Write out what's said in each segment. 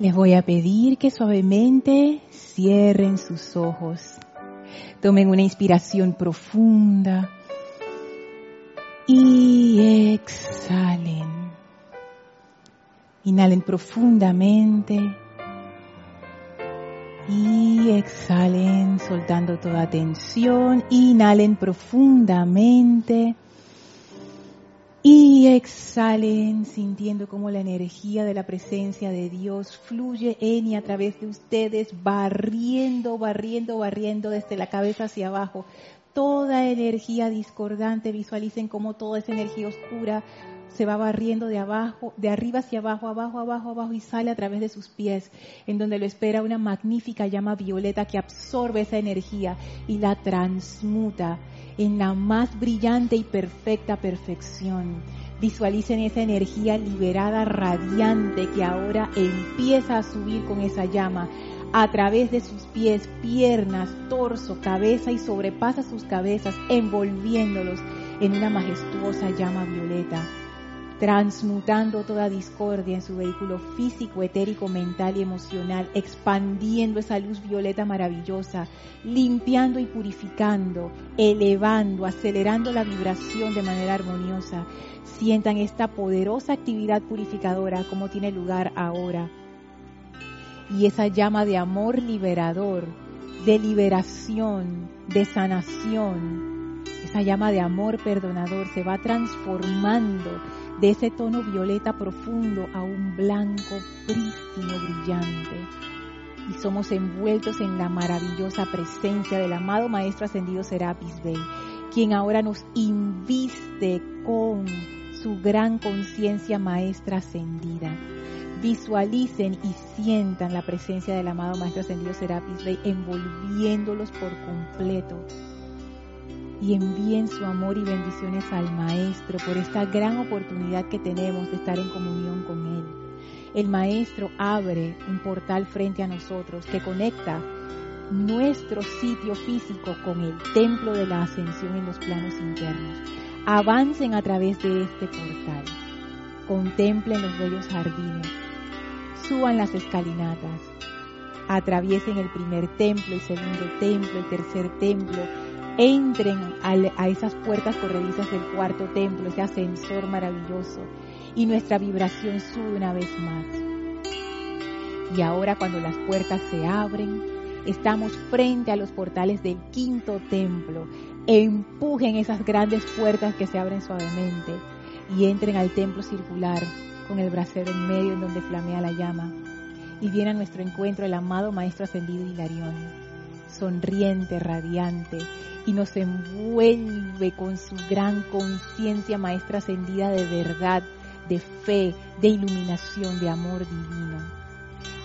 Les voy a pedir que suavemente cierren sus ojos. Tomen una inspiración profunda y exhalen. Inhalen profundamente y exhalen soltando toda tensión. Inhalen profundamente. Y exhalen sintiendo como la energía de la presencia de Dios fluye en y a través de ustedes, barriendo, barriendo, barriendo desde la cabeza hacia abajo. Toda energía discordante, visualicen como toda esa energía oscura se va barriendo de abajo, de arriba hacia abajo, abajo, abajo, abajo y sale a través de sus pies, en donde lo espera una magnífica llama violeta que absorbe esa energía y la transmuta en la más brillante y perfecta perfección. Visualicen esa energía liberada, radiante, que ahora empieza a subir con esa llama a través de sus pies, piernas, torso, cabeza y sobrepasa sus cabezas, envolviéndolos en una majestuosa llama violeta transmutando toda discordia en su vehículo físico, etérico, mental y emocional, expandiendo esa luz violeta maravillosa, limpiando y purificando, elevando, acelerando la vibración de manera armoniosa. Sientan esta poderosa actividad purificadora como tiene lugar ahora. Y esa llama de amor liberador, de liberación, de sanación, esa llama de amor perdonador se va transformando de ese tono violeta profundo a un blanco prístino brillante. Y somos envueltos en la maravillosa presencia del amado Maestro Ascendido Serapis Bey, quien ahora nos inviste con su gran conciencia maestra ascendida. Visualicen y sientan la presencia del amado Maestro Ascendido Serapis Bey envolviéndolos por completo y envíen su amor y bendiciones al Maestro por esta gran oportunidad que tenemos de estar en comunión con Él. El Maestro abre un portal frente a nosotros que conecta nuestro sitio físico con el templo de la ascensión en los planos internos. Avancen a través de este portal. Contemplen los bellos jardines. Suban las escalinatas. Atraviesen el primer templo, el segundo templo, el tercer templo, entren a esas puertas corredizas del cuarto templo, ese ascensor maravilloso, y nuestra vibración sube una vez más. Y ahora cuando las puertas se abren, estamos frente a los portales del quinto templo. Empujen esas grandes puertas que se abren suavemente y entren al templo circular con el brasero en medio en donde flamea la llama. Y viene a nuestro encuentro el amado Maestro Ascendido Hilarión, sonriente, radiante, y nos envuelve con su gran conciencia maestra ascendida de verdad, de fe, de iluminación, de amor divino.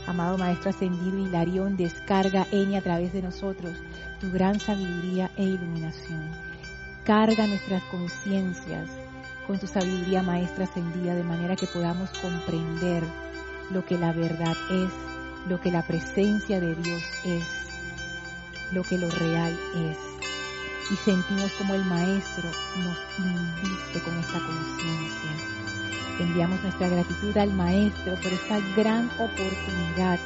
Amado Maestro Ascendido Hilarión, descarga en a través de nosotros tu gran sabiduría e iluminación. Carga nuestras conciencias con tu sabiduría Maestra Ascendida de manera que podamos comprender lo que la verdad es, lo que la presencia de Dios es, lo que lo real es y sentimos como el Maestro nos inviste con esta conciencia. Enviamos nuestra gratitud al Maestro por esta gran oportunidad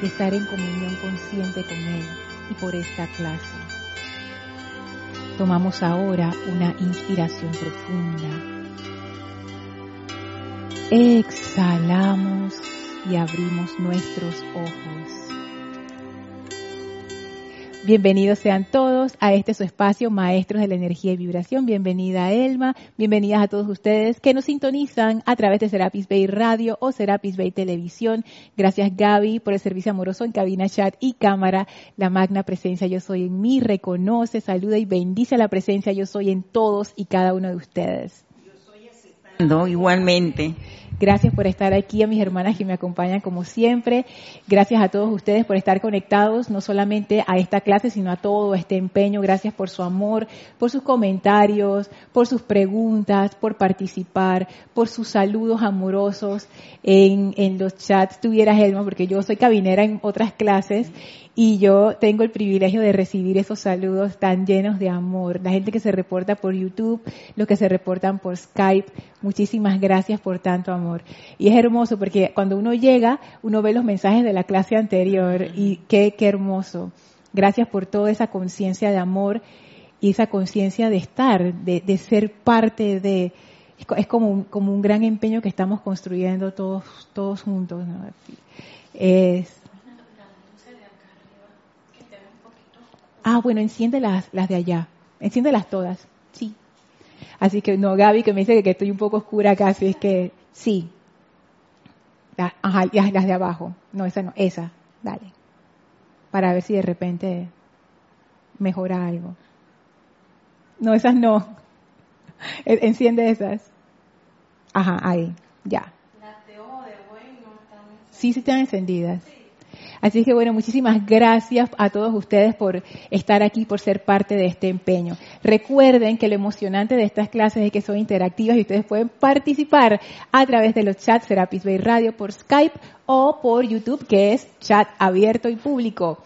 de estar en comunión consciente con Él y por esta clase. Tomamos ahora una inspiración profunda. Exhalamos y abrimos nuestros ojos. Bienvenidos sean todos a este su espacio, Maestros de la Energía y Vibración. Bienvenida Elma, bienvenidas a todos ustedes que nos sintonizan a través de Serapis Bay Radio o Serapis Bay Televisión. Gracias Gaby por el servicio amoroso en cabina, chat y cámara. La magna presencia yo soy en mí, reconoce, saluda y bendice la presencia yo soy en todos y cada uno de ustedes. Igualmente Gracias por estar aquí, a mis hermanas que me acompañan como siempre. Gracias a todos ustedes por estar conectados, no solamente a esta clase, sino a todo este empeño. Gracias por su amor, por sus comentarios, por sus preguntas, por participar, por sus saludos amorosos en, en los chats. Tuvieras, Elma, porque yo soy cabinera en otras clases y yo tengo el privilegio de recibir esos saludos tan llenos de amor. La gente que se reporta por YouTube, los que se reportan por Skype, Muchísimas gracias por tanto amor. Y es hermoso porque cuando uno llega, uno ve los mensajes de la clase anterior y qué, qué hermoso. Gracias por toda esa conciencia de amor y esa conciencia de estar, de, de, ser parte de... Es como un, como un gran empeño que estamos construyendo todos, todos juntos. ¿no? Es, Ah, bueno, enciende las, las de allá. Enciéndelas todas. Sí. Así que no, Gaby, que me dice que estoy un poco oscura casi, es que sí. ajá, las de abajo. No, esa no, esa. Dale. Para ver si de repente mejora algo. No, esas no. Enciende esas. Ajá, ahí. Ya. Las de ojo de buey no están encendidas. Sí, sí están encendidas. Sí. Así que bueno, muchísimas gracias a todos ustedes por estar aquí, por ser parte de este empeño. Recuerden que lo emocionante de estas clases es que son interactivas y ustedes pueden participar a través de los chats Serapis Bay Radio por Skype o por YouTube, que es chat abierto y público.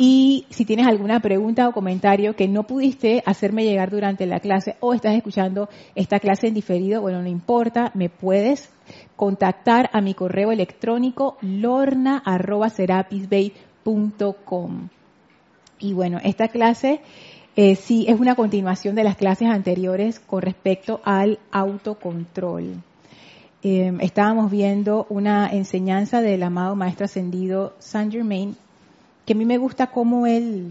Y si tienes alguna pregunta o comentario que no pudiste hacerme llegar durante la clase o estás escuchando esta clase en diferido, bueno, no importa, me puedes contactar a mi correo electrónico lorna.serapisbay.com. Y bueno, esta clase eh, sí es una continuación de las clases anteriores con respecto al autocontrol. Em, estábamos viendo una enseñanza del amado Maestro Ascendido Saint Germain que a mí me gusta cómo él,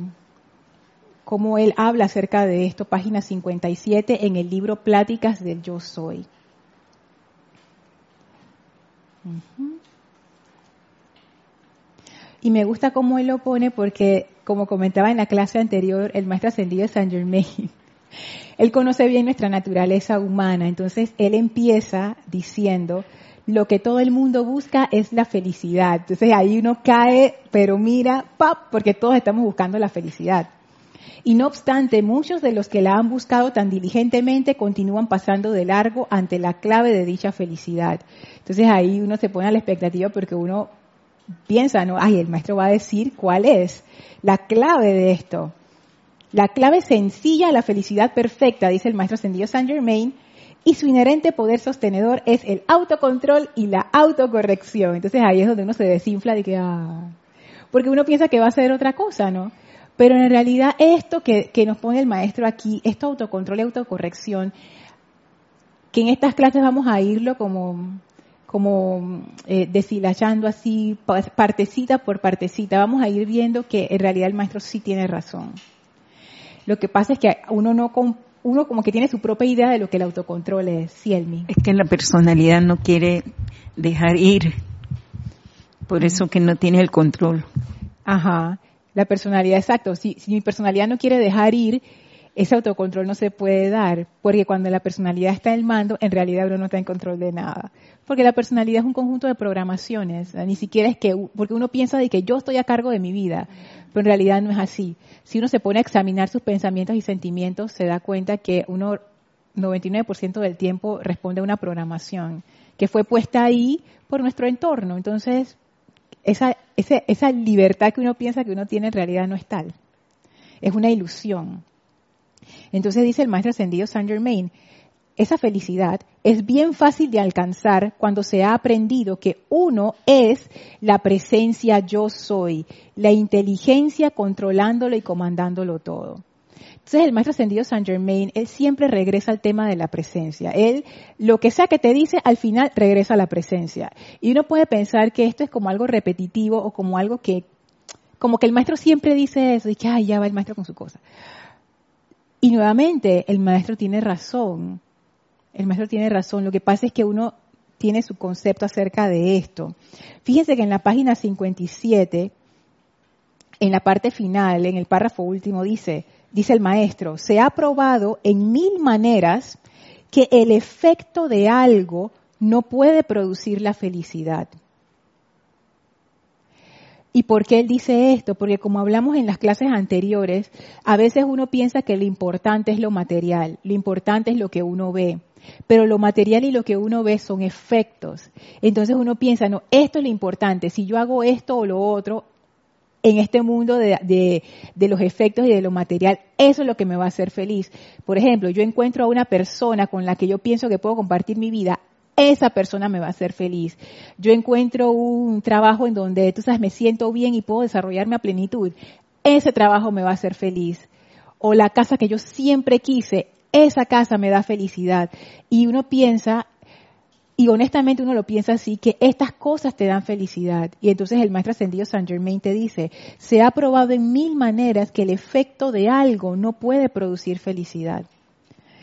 cómo él habla acerca de esto, página 57 en el libro Pláticas del Yo Soy. Y me gusta cómo él lo pone porque, como comentaba en la clase anterior, el maestro ascendido de Saint Germain, él conoce bien nuestra naturaleza humana. Entonces, él empieza diciendo, lo que todo el mundo busca es la felicidad. Entonces ahí uno cae, pero mira, ¡pap! porque todos estamos buscando la felicidad. Y no obstante, muchos de los que la han buscado tan diligentemente continúan pasando de largo ante la clave de dicha felicidad. Entonces ahí uno se pone a la expectativa porque uno piensa, no, ay, el maestro va a decir cuál es la clave de esto. La clave sencilla a la felicidad perfecta, dice el maestro ascendido Saint Germain, y su inherente poder sostenedor es el autocontrol y la autocorrección. Entonces ahí es donde uno se desinfla de que, ah, porque uno piensa que va a ser otra cosa, ¿no? Pero en realidad esto que, nos pone el maestro aquí, esto autocontrol y autocorrección, que en estas clases vamos a irlo como, como eh, deshilachando así, partecita por partecita, vamos a ir viendo que en realidad el maestro sí tiene razón. Lo que pasa es que uno no, uno como que tiene su propia idea de lo que el autocontrol es, Cielmi. Es que la personalidad no quiere dejar ir, por eso que no tiene el control. Ajá, la personalidad, exacto. Si, si mi personalidad no quiere dejar ir, ese autocontrol no se puede dar, porque cuando la personalidad está en el mando, en realidad uno no está en control de nada. Porque la personalidad es un conjunto de programaciones, ni siquiera es que, porque uno piensa de que yo estoy a cargo de mi vida, pero en realidad no es así si uno se pone a examinar sus pensamientos y sentimientos, se da cuenta que uno 99% del tiempo responde a una programación que fue puesta ahí por nuestro entorno. Entonces, esa, esa, esa libertad que uno piensa que uno tiene en realidad no es tal. Es una ilusión. Entonces dice el maestro ascendido Saint Germain, esa felicidad es bien fácil de alcanzar cuando se ha aprendido que uno es la presencia yo soy, la inteligencia controlándolo y comandándolo todo. Entonces el maestro ascendido Saint Germain, él siempre regresa al tema de la presencia. Él, lo que sea que te dice, al final regresa a la presencia. Y uno puede pensar que esto es como algo repetitivo o como algo que, como que el maestro siempre dice eso y que, ay, ya va el maestro con su cosa. Y nuevamente, el maestro tiene razón el maestro tiene razón. Lo que pasa es que uno tiene su concepto acerca de esto. Fíjense que en la página 57, en la parte final, en el párrafo último, dice, dice el maestro, se ha probado en mil maneras que el efecto de algo no puede producir la felicidad. ¿Y por qué él dice esto? Porque como hablamos en las clases anteriores, a veces uno piensa que lo importante es lo material, lo importante es lo que uno ve. Pero lo material y lo que uno ve son efectos. Entonces uno piensa, no, esto es lo importante. Si yo hago esto o lo otro, en este mundo de, de, los efectos y de lo material, eso es lo que me va a hacer feliz. Por ejemplo, yo encuentro a una persona con la que yo pienso que puedo compartir mi vida, esa persona me va a hacer feliz. Yo encuentro un trabajo en donde, tú sabes, me siento bien y puedo desarrollarme a plenitud, ese trabajo me va a hacer feliz. O la casa que yo siempre quise, esa casa me da felicidad. Y uno piensa, y honestamente uno lo piensa así, que estas cosas te dan felicidad. Y entonces el maestro ascendido Saint Germain te dice, se ha probado en mil maneras que el efecto de algo no puede producir felicidad.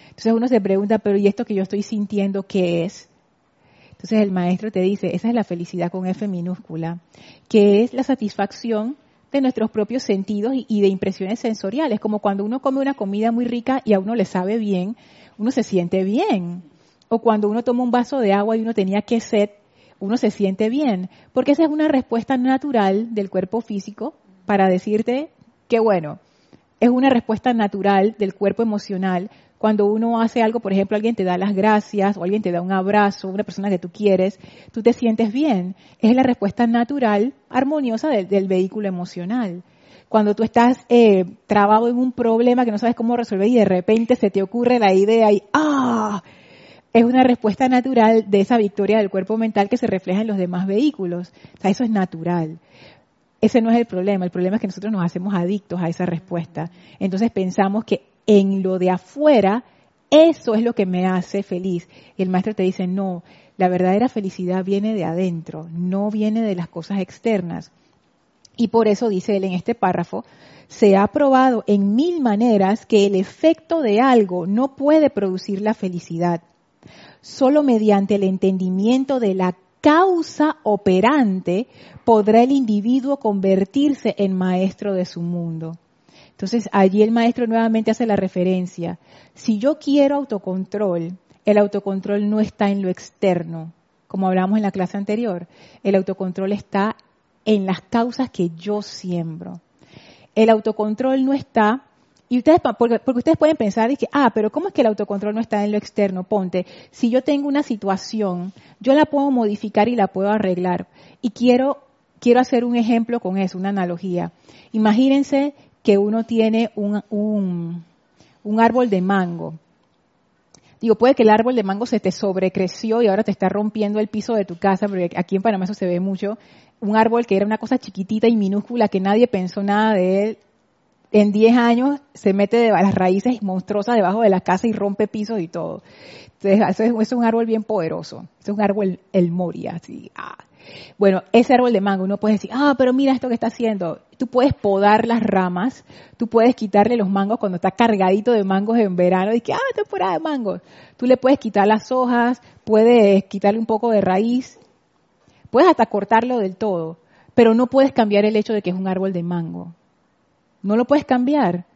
Entonces uno se pregunta, pero ¿y esto que yo estoy sintiendo qué es? Entonces el maestro te dice, esa es la felicidad con F minúscula, que es la satisfacción de nuestros propios sentidos y de impresiones sensoriales, como cuando uno come una comida muy rica y a uno le sabe bien, uno se siente bien. O cuando uno toma un vaso de agua y uno tenía que sed, uno se siente bien, porque esa es una respuesta natural del cuerpo físico para decirte que bueno, es una respuesta natural del cuerpo emocional cuando uno hace algo, por ejemplo, alguien te da las gracias o alguien te da un abrazo, una persona que tú quieres, tú te sientes bien. Es la respuesta natural, armoniosa del, vehículo emocional. Cuando tú estás eh, trabado en un problema que no sabes cómo resolver y de repente se te ocurre la idea y ¡ah! Es una respuesta natural de esa victoria del cuerpo mental que se refleja en los demás vehículos. O sea, eso es natural. Ese no es el problema. El problema es que nosotros nos hacemos adictos a esa respuesta. Entonces pensamos que en lo de afuera, eso es lo que me hace feliz. Y el maestro te dice, no, la verdadera felicidad viene de adentro, no viene de las cosas externas. Y por eso dice él en este párrafo, se ha probado en mil maneras que el efecto de algo no puede producir la felicidad. Solo mediante el entendimiento de la causa operante podrá el individuo convertirse en maestro de su mundo. Entonces allí el maestro nuevamente hace la referencia. Si yo quiero autocontrol, el autocontrol no está en lo externo, como hablamos en la clase anterior. El autocontrol está en las causas que yo siembro. El autocontrol no está, y ustedes, porque, ustedes pueden pensar y que, ah, pero ¿cómo es que el autocontrol no está en lo externo? Ponte, si yo tengo una situación, yo la puedo modificar y la puedo arreglar. Y quiero, quiero hacer un ejemplo con eso, una analogía. Imagínense que uno tiene un, un, árbol de mango. Digo, puede que el árbol de mango se te sobrecreció y ahora te está rompiendo el piso de tu casa, porque aquí en Panamá eso se ve mucho. Un árbol que era una cosa chiquitita y minúscula que nadie pensó nada de él. En 10 años se mete de las raíces monstruosas debajo de la casa y rompe pisos y todo. Entonces, eso es, un árbol bien poderoso. Es un árbol el Moria, así. Ah. Bueno, ese árbol de mango, uno puede decir, ah, pero mira esto que está haciendo. Tú puedes podar las ramas, tú puedes quitarle los mangos cuando está cargadito de mangos en verano y que, ah, temporada de mangos. Tú le puedes quitar las hojas, puedes quitarle un poco de raíz, puedes hasta cortarlo del todo, pero no puedes cambiar el hecho de que es un árbol de mango. No lo puedes cambiar.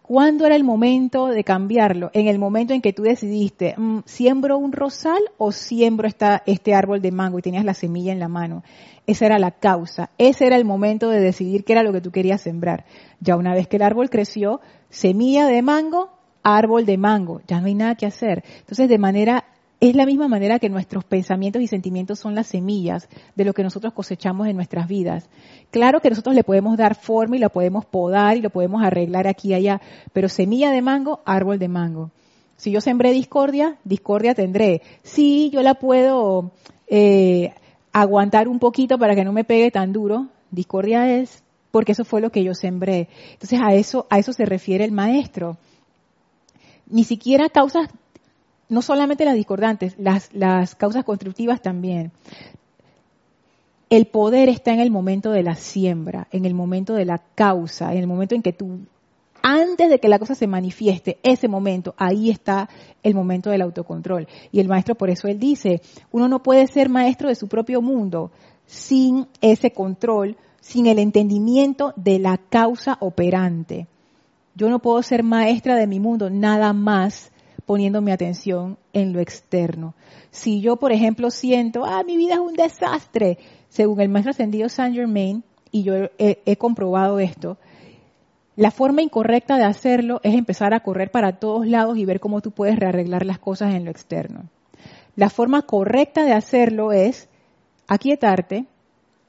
¿Cuándo era el momento de cambiarlo? En el momento en que tú decidiste, mm, ¿siembro un rosal o siembro esta, este árbol de mango y tenías la semilla en la mano? Esa era la causa. Ese era el momento de decidir qué era lo que tú querías sembrar. Ya una vez que el árbol creció, semilla de mango, árbol de mango. Ya no hay nada que hacer. Entonces, de manera es la misma manera que nuestros pensamientos y sentimientos son las semillas de lo que nosotros cosechamos en nuestras vidas. Claro que nosotros le podemos dar forma y lo podemos podar y lo podemos arreglar aquí y allá, pero semilla de mango, árbol de mango. Si yo sembré discordia, discordia tendré. Sí, yo la puedo eh, aguantar un poquito para que no me pegue tan duro. Discordia es porque eso fue lo que yo sembré. Entonces a eso, a eso se refiere el maestro. Ni siquiera causas no solamente las discordantes, las, las causas constructivas también. El poder está en el momento de la siembra, en el momento de la causa, en el momento en que tú, antes de que la cosa se manifieste, ese momento, ahí está el momento del autocontrol. Y el maestro, por eso él dice, uno no puede ser maestro de su propio mundo sin ese control, sin el entendimiento de la causa operante. Yo no puedo ser maestra de mi mundo nada más poniendo mi atención en lo externo. Si yo, por ejemplo, siento, ah, mi vida es un desastre, según el maestro ascendido Saint Germain, y yo he, comprobado esto, la forma incorrecta de hacerlo es empezar a correr para todos lados y ver cómo tú puedes rearreglar las cosas en lo externo. La forma correcta de hacerlo es aquietarte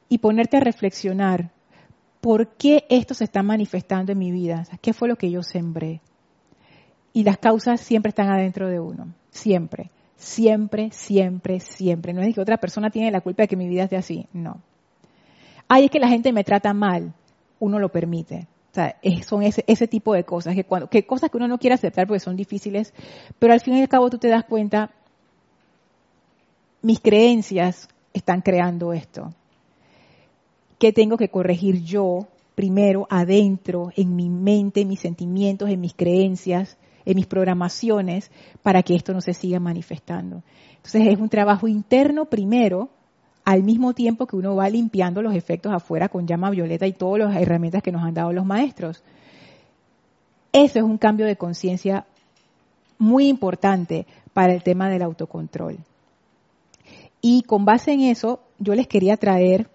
y ponerte a reflexionar ¿por qué esto se está manifestando en mi vida? ¿Qué fue lo que yo sembré? Y las causas siempre están adentro de uno, siempre, siempre, siempre, siempre. No es que otra persona tiene la culpa de que mi vida esté así, no. Ay, es que la gente me trata mal, uno lo permite. O sea, son ese, ese tipo de cosas, que, cuando, que cosas que uno no quiere aceptar porque son difíciles, pero al fin y al cabo tú te das cuenta, mis creencias están creando esto. ¿Qué tengo que corregir yo primero adentro, en mi mente, en mis sentimientos, en mis creencias, en mis programaciones, para que esto no se siga manifestando? Entonces es un trabajo interno primero, al mismo tiempo que uno va limpiando los efectos afuera con llama violeta y todas las herramientas que nos han dado los maestros. Eso es un cambio de conciencia muy importante para el tema del autocontrol. Y con base en eso, yo les quería traer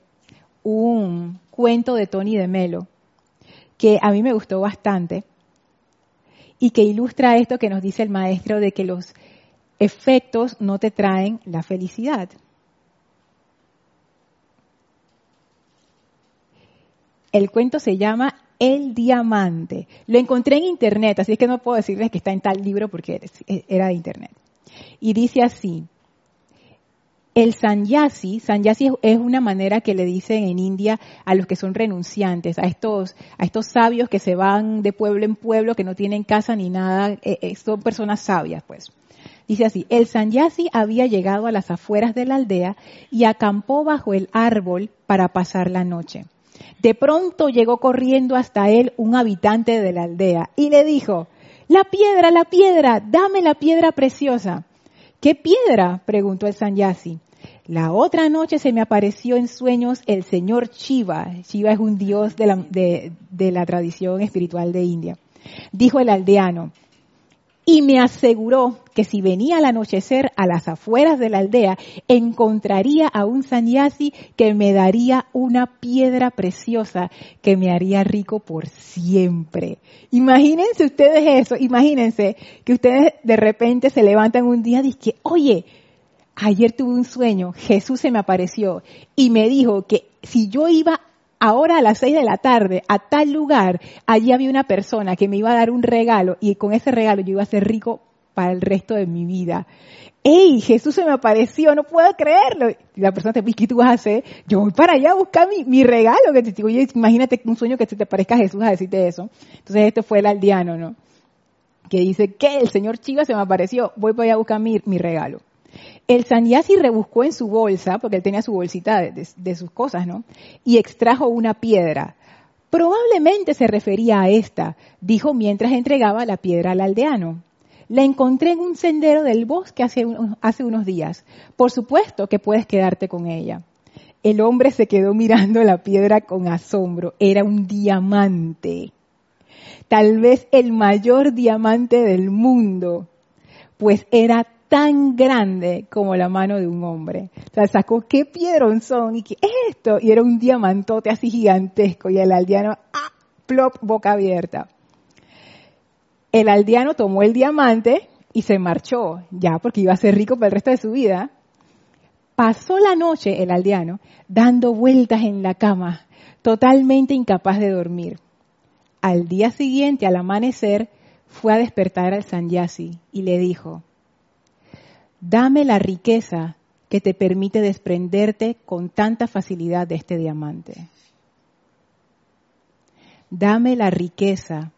un cuento de Tony de Melo que a mí me gustó bastante y que ilustra esto que nos dice el maestro de que los efectos no te traen la felicidad. El cuento se llama El Diamante. Lo encontré en internet, así es que no puedo decirles que está en tal libro porque era de internet. Y dice así, el sanyasi, sanyasi es una manera que le dicen en India a los que son renunciantes, a estos, a estos sabios que se van de pueblo en pueblo, que no tienen casa ni nada, eh, eh, son personas sabias, pues. Dice así, el sanyasi había llegado a las afueras de la aldea y acampó bajo el árbol para pasar la noche. De pronto llegó corriendo hasta él un habitante de la aldea y le dijo, la piedra, la piedra, dame la piedra preciosa. ¿Qué piedra? preguntó el sanyasi. La otra noche se me apareció en sueños el señor Shiva. Shiva es un dios de la, de la tradición espiritual de India. Dijo el aldeano, y me aseguró que si venía al anochecer a las afueras de la aldea, encontraría a un sanyasi que me daría una piedra preciosa que me haría rico por siempre. Imagínense ustedes eso, imagínense que ustedes de repente se levantan un día y dicen, oye, ayer tuve un sueño, Jesús se me apareció y me dijo que si yo iba ahora a las seis de la tarde a tal lugar, allí había una persona que me iba a dar un regalo y con ese regalo yo iba a ser rico para el resto de mi vida. ¡Ey! Jesús se me apareció, no puedo creerlo. Y la persona te dice, ¿qué tú vas a hacer? Yo voy para allá a buscar mi, regalo. Que te digo, imagínate un sueño que se te parezca a Jesús a decirte eso. Entonces este fue el aldeano, ¿no? Que dice, que el señor Chiva se me apareció, voy para allá a buscar mi regalo. El sanyasi rebuscó en su bolsa, porque él tenía su bolsita de, sus cosas, ¿no? Y extrajo una piedra. Probablemente se refería a esta, dijo mientras entregaba la piedra al aldeano. La encontré en un sendero del bosque hace, hace unos días. Por supuesto que puedes quedarte con ella. El hombre se quedó mirando la piedra con asombro. Era un diamante. Tal vez el mayor diamante del mundo. Pues era tan grande como la mano de un hombre. O sea, sacó qué piedrón son y qué es esto. Y era un diamantote así gigantesco y el aldeano, ¡ah! plop, boca abierta. El aldeano tomó el diamante y se marchó, ya porque iba a ser rico para el resto de su vida. Pasó la noche el aldeano dando vueltas en la cama, totalmente incapaz de dormir. Al día siguiente, al amanecer, fue a despertar al Sanyasi y le dijo, Dame la riqueza que te permite desprenderte con tanta facilidad de este diamante. Dame la riqueza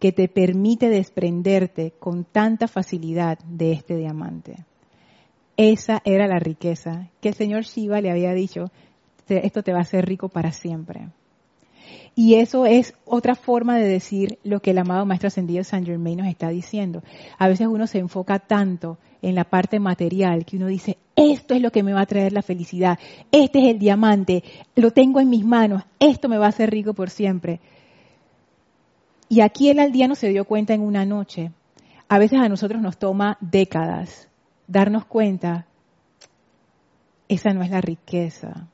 que te permite desprenderte con tanta facilidad de este diamante. Esa era la riqueza que el señor Shiva le había dicho, esto te va a hacer rico para siempre. Y eso es otra forma de decir lo que el amado Maestro Ascendido San Germain nos está diciendo. A veces uno se enfoca tanto en la parte material que uno dice, esto es lo que me va a traer la felicidad, este es el diamante, lo tengo en mis manos, esto me va a hacer rico por siempre. Y aquí el aldeano se dio cuenta en una noche. A veces a nosotros nos toma décadas darnos cuenta, esa no es la riqueza.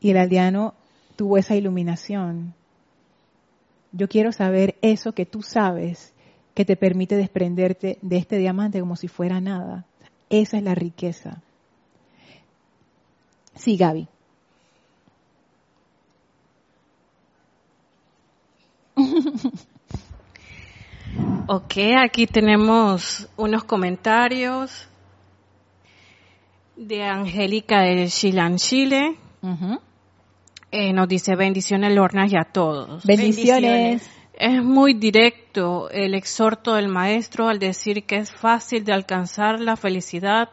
Y el aldeano tuvo esa iluminación. Yo quiero saber eso que tú sabes que te permite desprenderte de este diamante como si fuera nada. Esa es la riqueza. Sí, Gaby. ok, aquí tenemos unos comentarios de Angélica de Chilan, Chile. Eh, nos dice bendiciones Lorna y a todos. bendiciones. Es muy directo el exhorto del maestro al decir que es fácil de alcanzar la felicidad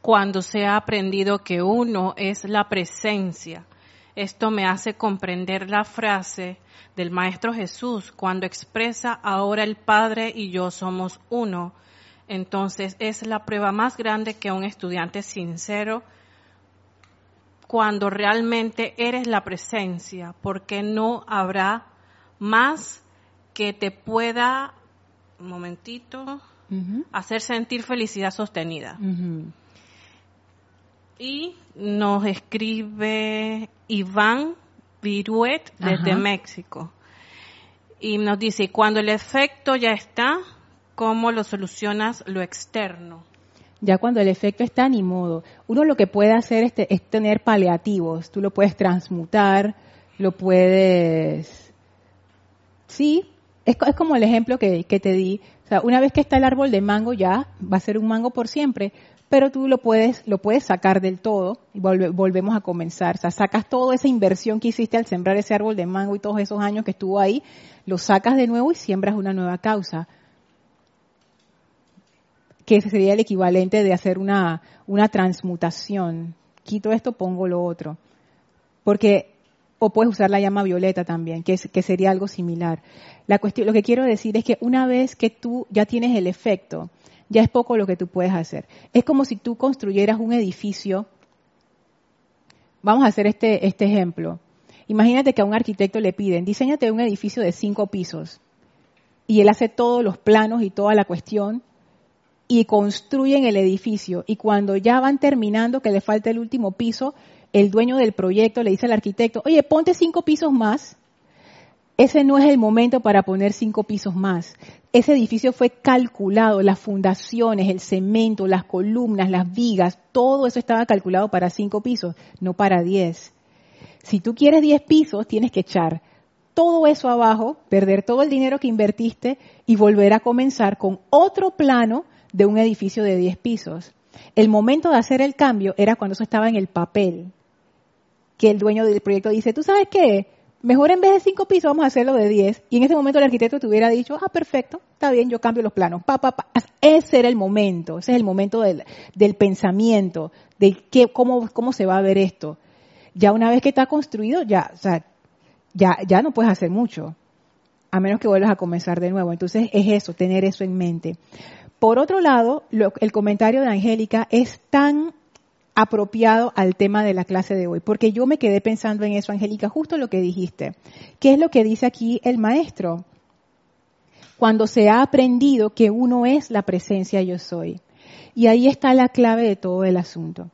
cuando se ha aprendido que uno es la presencia. Esto me hace comprender la frase del Maestro Jesús cuando expresa ahora el Padre y yo somos uno. Entonces es la prueba más grande que un estudiante sincero cuando realmente eres la presencia, porque no habrá más que te pueda, un momentito, hacer sentir felicidad sostenida. Y nos escribe Iván Viruet desde México. Y nos dice, cuando el efecto ya está, ¿cómo lo solucionas lo externo? Ya cuando el efecto está, ni modo. Uno lo que puede hacer es, es tener paliativos. Tú lo puedes transmutar, lo puedes... Sí, es, es como el ejemplo que, te di. O sea, una vez que está el árbol de mango ya va a ser un mango por siempre, pero tú lo puedes, lo puedes sacar del todo y volvemos a comenzar. O sea, sacas toda esa inversión que hiciste al sembrar ese árbol de mango y todos esos años que estuvo ahí, lo sacas de nuevo y siembras una nueva causa. Que ese sería el equivalente de hacer una, una transmutación. Quito esto, pongo lo otro. Porque o puedes usar la llama violeta también, que, que sería algo similar. La cuestión, lo que quiero decir es que una vez que tú ya tienes el efecto, ya es poco lo que tú puedes hacer. Es como si tú construyeras un edificio. Vamos a hacer este, este ejemplo. Imagínate que a un arquitecto le piden, diseñate un edificio de cinco pisos. Y él hace todos los planos y toda la cuestión y construyen el edificio. Y cuando ya van terminando, que le falta el último piso, el dueño del proyecto le dice al arquitecto, oye, ponte cinco pisos más ese no es el momento para poner cinco pisos más. Ese edificio fue calculado, las fundaciones, el cemento, las columnas, las vigas, todo eso estaba calculado para cinco pisos, no para diez. Si tú quieres diez pisos, tienes que echar todo eso abajo, perder todo el dinero que invertiste y volver a comenzar con otro plano de un edificio de diez pisos. El momento de hacer el cambio era cuando eso estaba en el papel, que el dueño del proyecto dice, ¿tú sabes qué? mejor en vez de cinco pisos vamos a hacerlo de diez. Y en ese momento el arquitecto te hubiera dicho, ah, perfecto, está bien, yo cambio los planos. Pa, pa. Ese era el momento, ese es el momento del, del pensamiento, de qué, cómo, cómo se va a ver esto. Ya una vez que está construido, ya, ya, ya no puedes hacer mucho, a menos que vuelvas a comenzar de nuevo. Entonces es eso, tener eso en mente. Por otro lado, el comentario de Angélica es tan apropiado al tema de la clase de hoy, porque yo me quedé pensando en eso, Angélica, justo lo que dijiste. ¿Qué es lo que dice aquí el maestro? Cuando se ha aprendido que uno es la presencia yo soy. Y ahí está la clave de todo el asunto.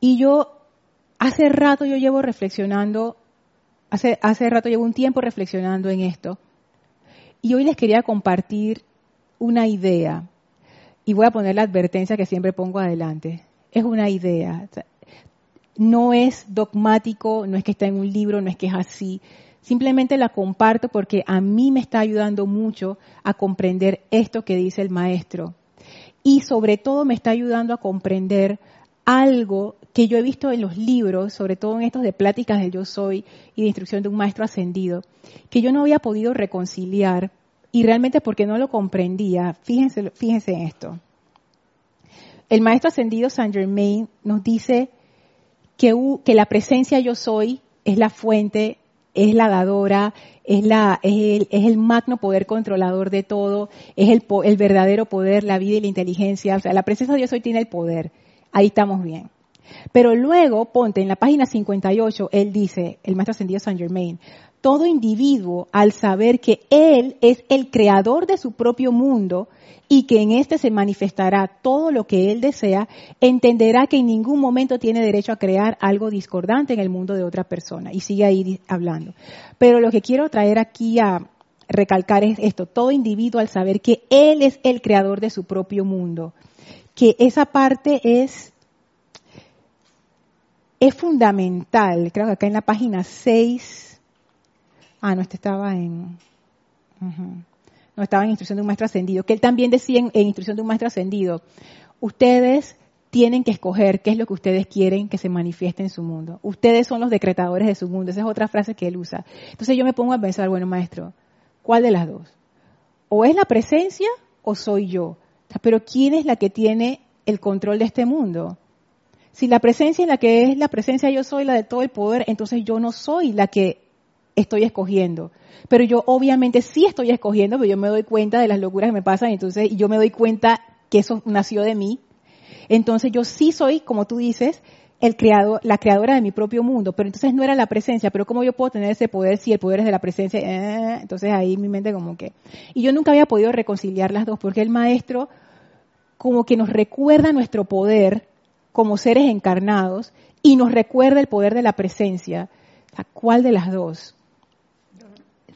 Y yo, hace rato yo llevo reflexionando, hace, hace rato llevo un tiempo reflexionando en esto. Y hoy les quería compartir una idea. Y voy a poner la advertencia que siempre pongo adelante es una idea. No es dogmático, no es que está en un libro, no es que es así. Simplemente la comparto porque a mí me está ayudando mucho a comprender esto que dice el maestro. Y sobre todo me está ayudando a comprender algo que yo he visto en los libros, sobre todo en estos de pláticas del yo soy y de instrucción de un maestro ascendido, que yo no había podido reconciliar y realmente porque no lo comprendía. Fíjense, fíjense en esto. El maestro ascendido Saint Germain nos dice que, que la presencia yo soy es la fuente, es la dadora, es, la, es, el, magno poder controlador de todo, es el, el verdadero poder, la vida y la inteligencia. O sea, la presencia de yo soy tiene el poder. Ahí estamos bien. Pero luego, ponte en la página 58, él dice, el maestro ascendido Saint Germain, todo individuo, al saber que él es el creador de su propio mundo y que en éste se manifestará todo lo que él desea, entenderá que en ningún momento tiene derecho a crear algo discordante en el mundo de otra persona. Y sigue ahí hablando. Pero lo que quiero traer aquí a recalcar es esto, todo individuo al saber que él es el creador de su propio mundo, que esa parte es es fundamental, creo que acá en la página 6 Ah, no, este estaba en... No estaba en instrucción de un maestro ascendido. Que él también decía en, en instrucción de un maestro ascendido, ustedes tienen que escoger qué es lo que ustedes quieren que se manifieste en su mundo. Ustedes son los decretadores de su mundo. Esa es otra frase que él usa. Entonces yo me pongo a pensar, bueno, maestro, ¿cuál de las dos? ¿O es la presencia o soy yo? Pero ¿quién es la que tiene el control de este mundo? Si la presencia es la que es la presencia yo soy la de todo el poder, entonces yo no soy la que estoy escogiendo. Pero yo obviamente sí estoy escogiendo, pero yo me doy cuenta de las locuras que me pasan, entonces yo me doy cuenta que eso nació de mí. Entonces yo sí soy, como tú dices, el creado, la creadora de mi propio mundo, pero entonces no era la presencia, pero ¿cómo yo puedo tener ese poder si el poder es de la presencia? Eh, entonces ahí mi mente como que... Y yo nunca había podido reconciliar las dos, porque el maestro como que nos recuerda nuestro poder, como seres encarnados y nos recuerda el poder de la presencia. ¿Cuál de las dos?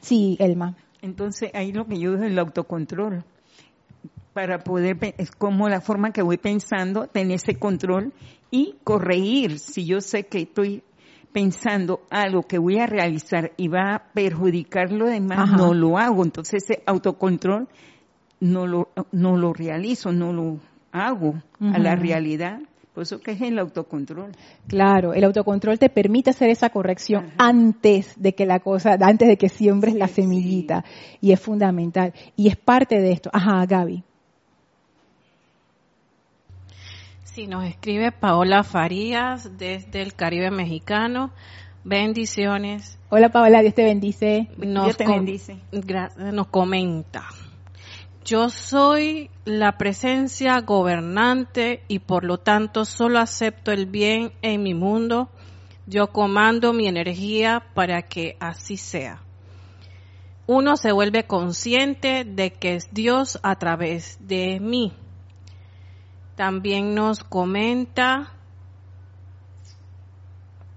Sí, Elma. Entonces ahí lo que yo digo es el autocontrol. Para poder, es como la forma que voy pensando, tener ese control y corregir. Si yo sé que estoy pensando algo que voy a realizar y va a perjudicar lo demás, no lo hago. Entonces ese autocontrol no lo, no lo realizo, no lo hago a la realidad. Por eso que es el autocontrol. Claro, el autocontrol te permite hacer esa corrección antes de que la cosa, antes de que siembres la semillita. Y es fundamental. Y es parte de esto. Ajá, Gaby. Sí, nos escribe Paola Farías desde el Caribe mexicano. Bendiciones. Hola Paola, Dios te bendice. Nos Dios te bendice. Nos comenta. Yo soy la presencia gobernante y por lo tanto solo acepto el bien en mi mundo. Yo comando mi energía para que así sea. Uno se vuelve consciente de que es Dios a través de mí. También nos comenta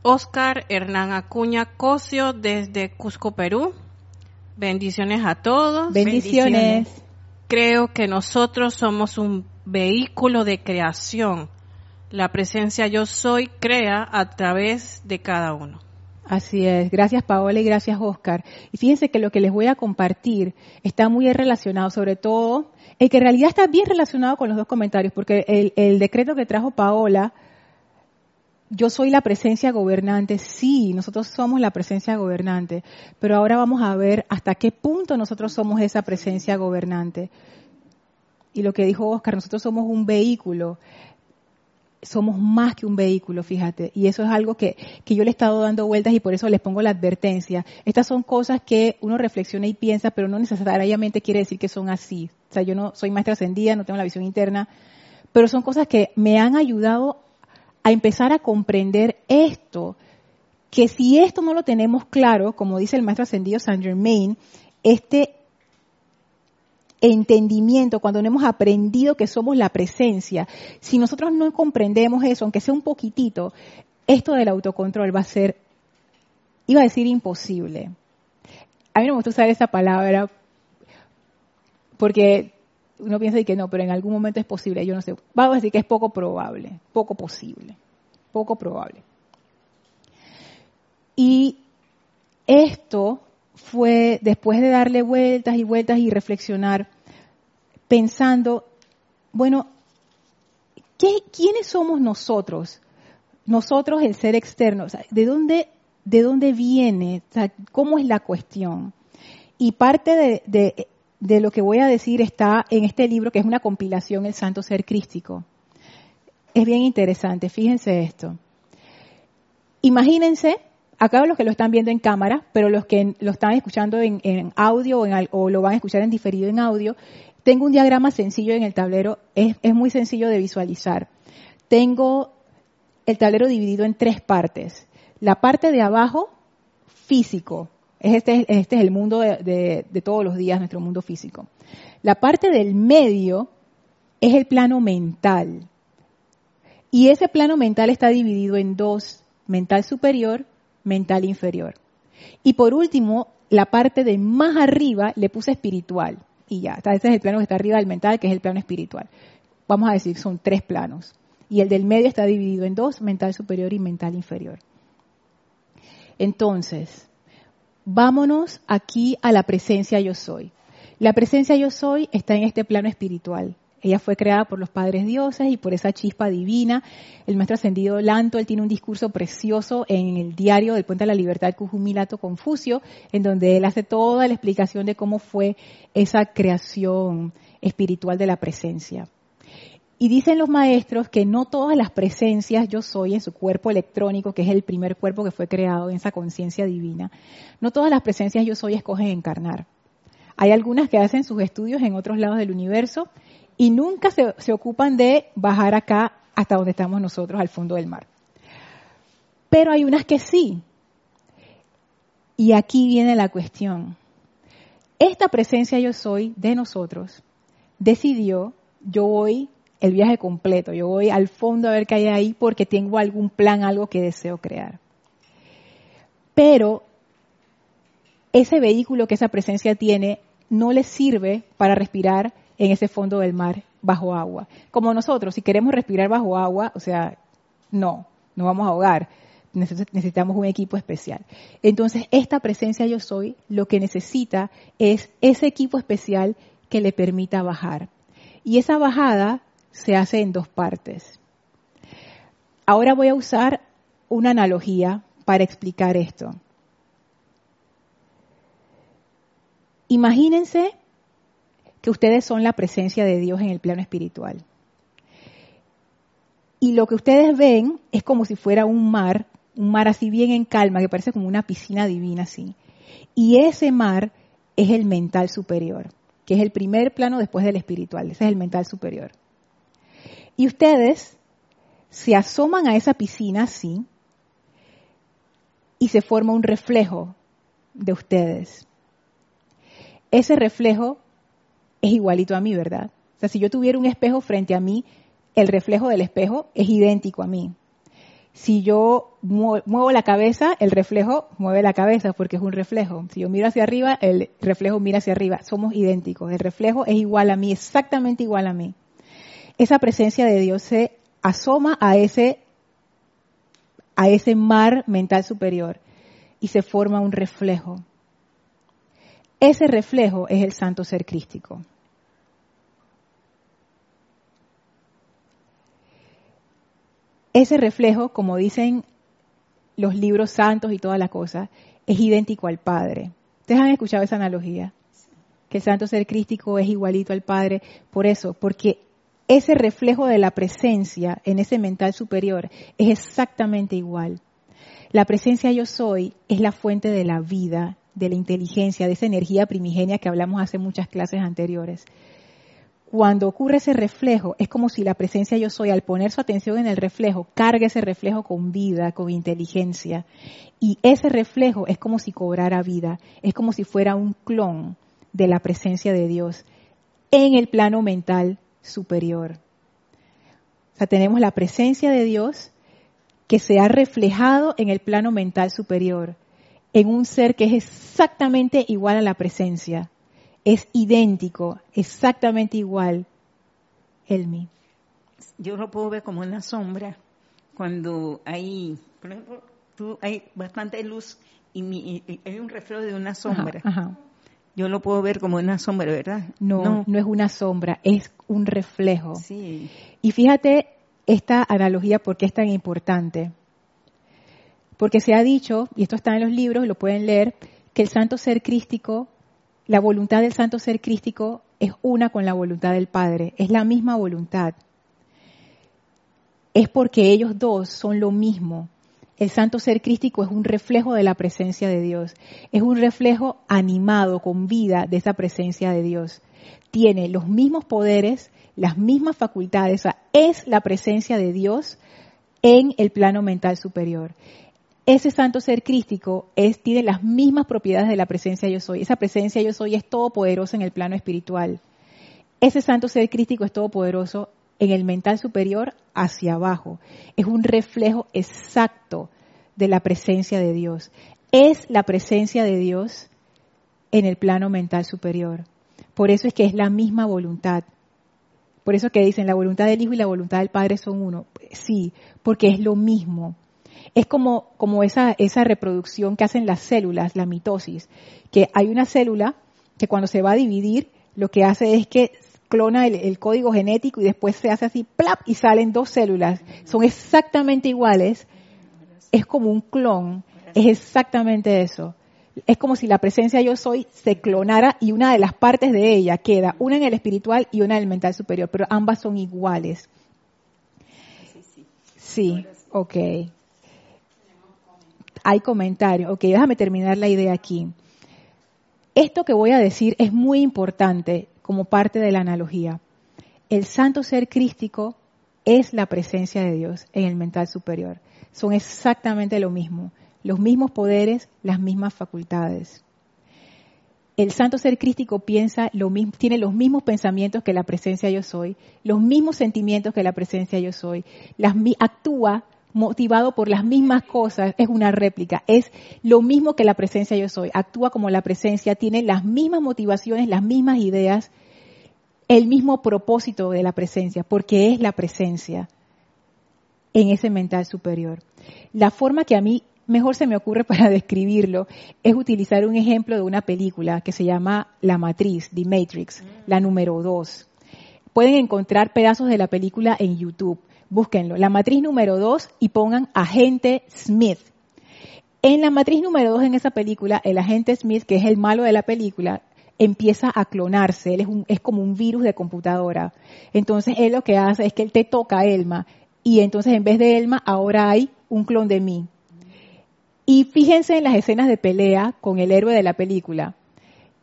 Oscar Hernán Acuña Cosio desde Cusco, Perú. Bendiciones a todos. Bendiciones creo que nosotros somos un vehículo de creación. La presencia yo soy crea a través de cada uno. Así es. Gracias Paola y gracias Oscar. Y fíjense que lo que les voy a compartir está muy relacionado, sobre todo, el que en realidad está bien relacionado con los dos comentarios, porque el, el decreto que trajo Paola, yo soy la presencia gobernante, sí, nosotros somos la presencia gobernante, pero ahora vamos a ver hasta qué punto nosotros somos esa presencia gobernante. Y lo que dijo Oscar, nosotros somos un vehículo, somos más que un vehículo, fíjate, y eso es algo que, que yo le he estado dando vueltas y por eso les pongo la advertencia. Estas son cosas que uno reflexiona y piensa, pero no necesariamente quiere decir que son así. O sea, yo no soy maestra ascendida, no tengo la visión interna, pero son cosas que me han ayudado a empezar a comprender esto, que si esto no lo tenemos claro, como dice el maestro ascendido Saint Germain, este entendimiento, cuando no hemos aprendido que somos la presencia, si nosotros no comprendemos eso, aunque sea un poquitito, esto del autocontrol va a ser, iba a decir imposible. A mí no me gusta usar esa palabra porque uno piensa que no, pero en algún momento es posible, yo no sé. Vamos a decir que es poco probable, poco posible, poco probable. Y esto fue después de darle vueltas y vueltas y reflexionar, pensando, bueno, ¿quiénes somos nosotros? Nosotros, el ser externo, ¿de dónde, de dónde viene? ¿Cómo es la cuestión? Y parte de lo que voy a decir está en este libro que es una compilación, El Santo Ser Crístico. Es bien interesante, fíjense esto. Imagínense, acá los que lo están viendo en cámara, pero los que lo están escuchando en, audio o, lo van a escuchar en diferido en audio, tengo un diagrama sencillo en el tablero, es muy sencillo de visualizar. Tengo el tablero dividido en tres partes. La parte de abajo, físico, este, este es el mundo de, todos los días, nuestro mundo físico. La parte del medio es el plano mental. Y ese plano mental está dividido en dos, mental superior, mental inferior. Y por último, la parte de más arriba le puse espiritual. Y ya, ese es el plano que está arriba del mental, que es el plano espiritual. Vamos a decir, son tres planos. Y el del medio está dividido en dos, mental superior y mental inferior. Entonces, vámonos aquí a la presencia yo soy. La presencia yo soy está en este plano espiritual. Ella fue creada por los padres dioses y por esa chispa divina. El maestro ascendido Lanto, él tiene un discurso precioso en el diario del Puente de la Libertad Cujumilato Confucio, en donde él hace toda la explicación de cómo fue esa creación espiritual de la presencia. Y dicen los maestros que no todas las presencias yo soy en su cuerpo electrónico, que es el primer cuerpo que fue creado en esa conciencia divina, no todas las presencias yo soy escogen encarnar. Hay algunas que hacen sus estudios en otros lados del universo y nunca se, ocupan de bajar acá hasta donde estamos nosotros, al fondo del mar. Pero hay unas que sí. Y aquí viene la cuestión. Esta presencia yo soy de nosotros decidió, yo voy el viaje completo, yo voy al fondo a ver qué hay ahí porque tengo algún plan, algo que deseo crear. Pero ese vehículo que esa presencia tiene no le sirve para respirar en ese fondo del mar bajo agua. Como nosotros, si queremos respirar bajo agua, o sea, no, no vamos a ahogar. Necesitamos un equipo especial. Entonces, esta presencia yo soy lo que necesita es ese equipo especial que le permita bajar. Y esa bajada se hace en dos partes. Ahora voy a usar una analogía para explicar esto. Imagínense que ustedes son la presencia de Dios en el plano espiritual. Y lo que ustedes ven es como si fuera un mar, un mar así bien en calma, que parece como una piscina divina así. Y ese mar es el mental superior, que es el primer plano después del espiritual, ese es el mental superior. Y ustedes se asoman a esa piscina así y se forma un reflejo de ustedes. Ese reflejo es igualito a mí, ¿verdad? O sea, si yo tuviera un espejo frente a mí, el reflejo del espejo es idéntico a mí. Si yo muevo la cabeza, el reflejo mueve la cabeza porque es un reflejo. Si yo miro hacia arriba, el reflejo mira hacia arriba. Somos idénticos. El reflejo es igual a mí, exactamente igual a mí. Esa presencia de Dios se asoma a ese, a ese mar mental superior y se forma un reflejo. Ese reflejo es el santo ser crístico. Ese reflejo, como dicen los libros santos y todas las cosas, es idéntico al Padre. ¿Ustedes han escuchado esa analogía? Que el santo ser crístico es igualito al Padre. Por eso, porque ese reflejo de la presencia en ese mental superior es exactamente igual. La presencia yo soy es la fuente de la vida de la inteligencia, de esa energía primigenia que hablamos hace muchas clases anteriores. Cuando ocurre ese reflejo, es como si la presencia yo soy, al poner su atención en el reflejo, cargue ese reflejo con vida, con inteligencia. Y ese reflejo es como si cobrara vida, es como si fuera un clon de la presencia de Dios en el plano mental superior. O sea, tenemos la presencia de Dios que se ha reflejado en el plano mental superior en un ser que es exactamente igual a la presencia. Es idéntico, exactamente igual. Elmi. Yo lo puedo ver como una sombra cuando hay, por ejemplo, tú, hay bastante luz y, hay un reflejo de una sombra. Yo lo puedo ver como una sombra, ¿verdad? No, no, no, es una sombra, es un reflejo. Sí. Y fíjate esta analogía porque es tan importante. Porque se ha dicho, y esto está en los libros, lo pueden leer, que el santo ser crístico, la voluntad del santo ser crístico es una con la voluntad del Padre, es la misma voluntad. Es porque ellos dos son lo mismo. El santo ser crístico es un reflejo de la presencia de Dios, es un reflejo animado, con vida de esa presencia de Dios. Tiene los mismos poderes, las mismas facultades, es la presencia de Dios en el plano mental superior ese santo ser crístico es, tiene las mismas propiedades de la presencia yo soy. Esa presencia yo soy es todopoderosa en el plano espiritual. Ese santo ser crístico es todopoderoso en el mental superior hacia abajo. Es un reflejo exacto de la presencia de Dios. Es la presencia de Dios en el plano mental superior. Por eso es que es la misma voluntad. Por eso que dicen la voluntad del Hijo y la voluntad del Padre son uno. Sí, porque es lo mismo. Es como, como esa, esa reproducción que hacen las células, la mitosis, que hay una célula que cuando se va a dividir, lo que hace es que clona el, código genético y después se hace así, plap, y salen dos células. Son exactamente iguales. Es como un clon. Es exactamente eso. Es como si la presencia yo soy se clonara y una de las partes de ella queda, una en el espiritual y una en el mental superior, pero ambas son iguales. Sí, ok. Hay comentarios. Ok, déjame terminar la idea aquí. Esto que voy a decir es muy importante como parte de la analogía. El santo ser crístico es la presencia de Dios en el mental superior. Son exactamente lo mismo, los mismos poderes, las mismas facultades. El santo ser crístico piensa lo mismo, tiene los mismos pensamientos que la presencia yo soy, los mismos sentimientos que la presencia yo soy, las, actúa motivado por las mismas cosas, es una réplica, es lo mismo que la presencia yo soy, actúa como la presencia, tiene las mismas motivaciones, las mismas ideas, el mismo propósito de la presencia, porque es la presencia en ese mental superior. La forma que a mí mejor se me ocurre para describirlo es utilizar un ejemplo de una película que se llama La Matriz, The Matrix, la número 2. Pueden encontrar pedazos de la película en YouTube búsquenlo, la matriz número 2 y pongan agente Smith. En la matriz número 2 en esa película, el agente Smith, que es el malo de la película, empieza a clonarse, él es, es como un virus de computadora. Entonces él lo que hace es que él te toca a Elma y entonces en vez de Elma ahora hay un clon de mí. Y fíjense en las escenas de pelea con el héroe de la película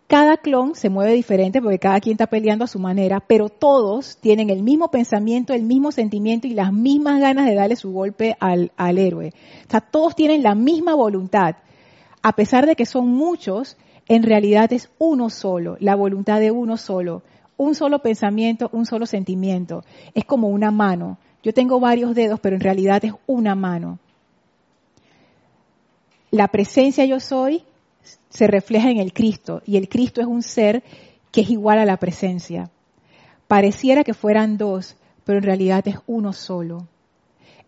cada clon se mueve diferente porque cada quien está peleando a su manera, pero todos tienen el mismo pensamiento, el mismo sentimiento y las mismas ganas de darle su golpe al, héroe. O sea, todos tienen la misma voluntad. A pesar de que son muchos, en realidad es uno solo, la voluntad de uno solo. Un solo pensamiento, un solo sentimiento. Es como una mano. Yo tengo varios dedos, pero en realidad es una mano. La presencia yo soy se refleja en el Cristo y el Cristo es un ser que es igual a la presencia. Pareciera que fueran dos, pero en realidad es uno solo.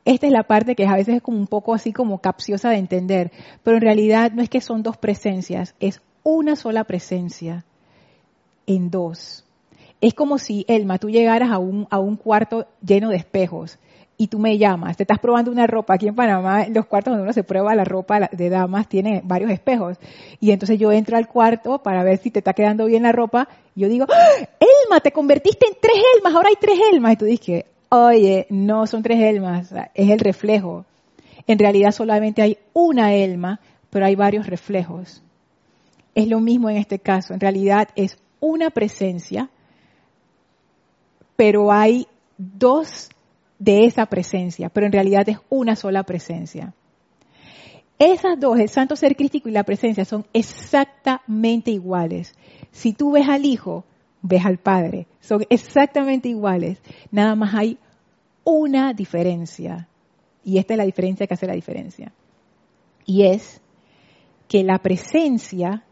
Esta es la parte que a veces es como un poco así como capciosa de entender, pero en realidad no es que son dos presencias, es una sola presencia en dos. Es como si, Elma, tú llegaras a un, a un cuarto lleno de espejos y tú me llamas, te estás probando una ropa. Aquí en Panamá, los cuartos donde uno se prueba la ropa de damas tiene varios espejos. Y entonces yo entro al cuarto para ver si te está quedando bien la ropa. Y yo digo, ¡Ah! Elma, te convertiste en tres Elmas, ahora hay tres Elmas. Y tú dices, oye, no son tres Elmas, es el reflejo. En realidad solamente hay una Elma, pero hay varios reflejos. Es lo mismo en este caso. En realidad es una presencia, pero hay dos de esa presencia, pero en realidad es una sola presencia. Esas dos, el santo ser crístico y la presencia, son exactamente iguales. Si tú ves al Hijo, ves al Padre. Son exactamente iguales. Nada más hay una diferencia. Y esta es la diferencia que hace la diferencia. Y es que la presencia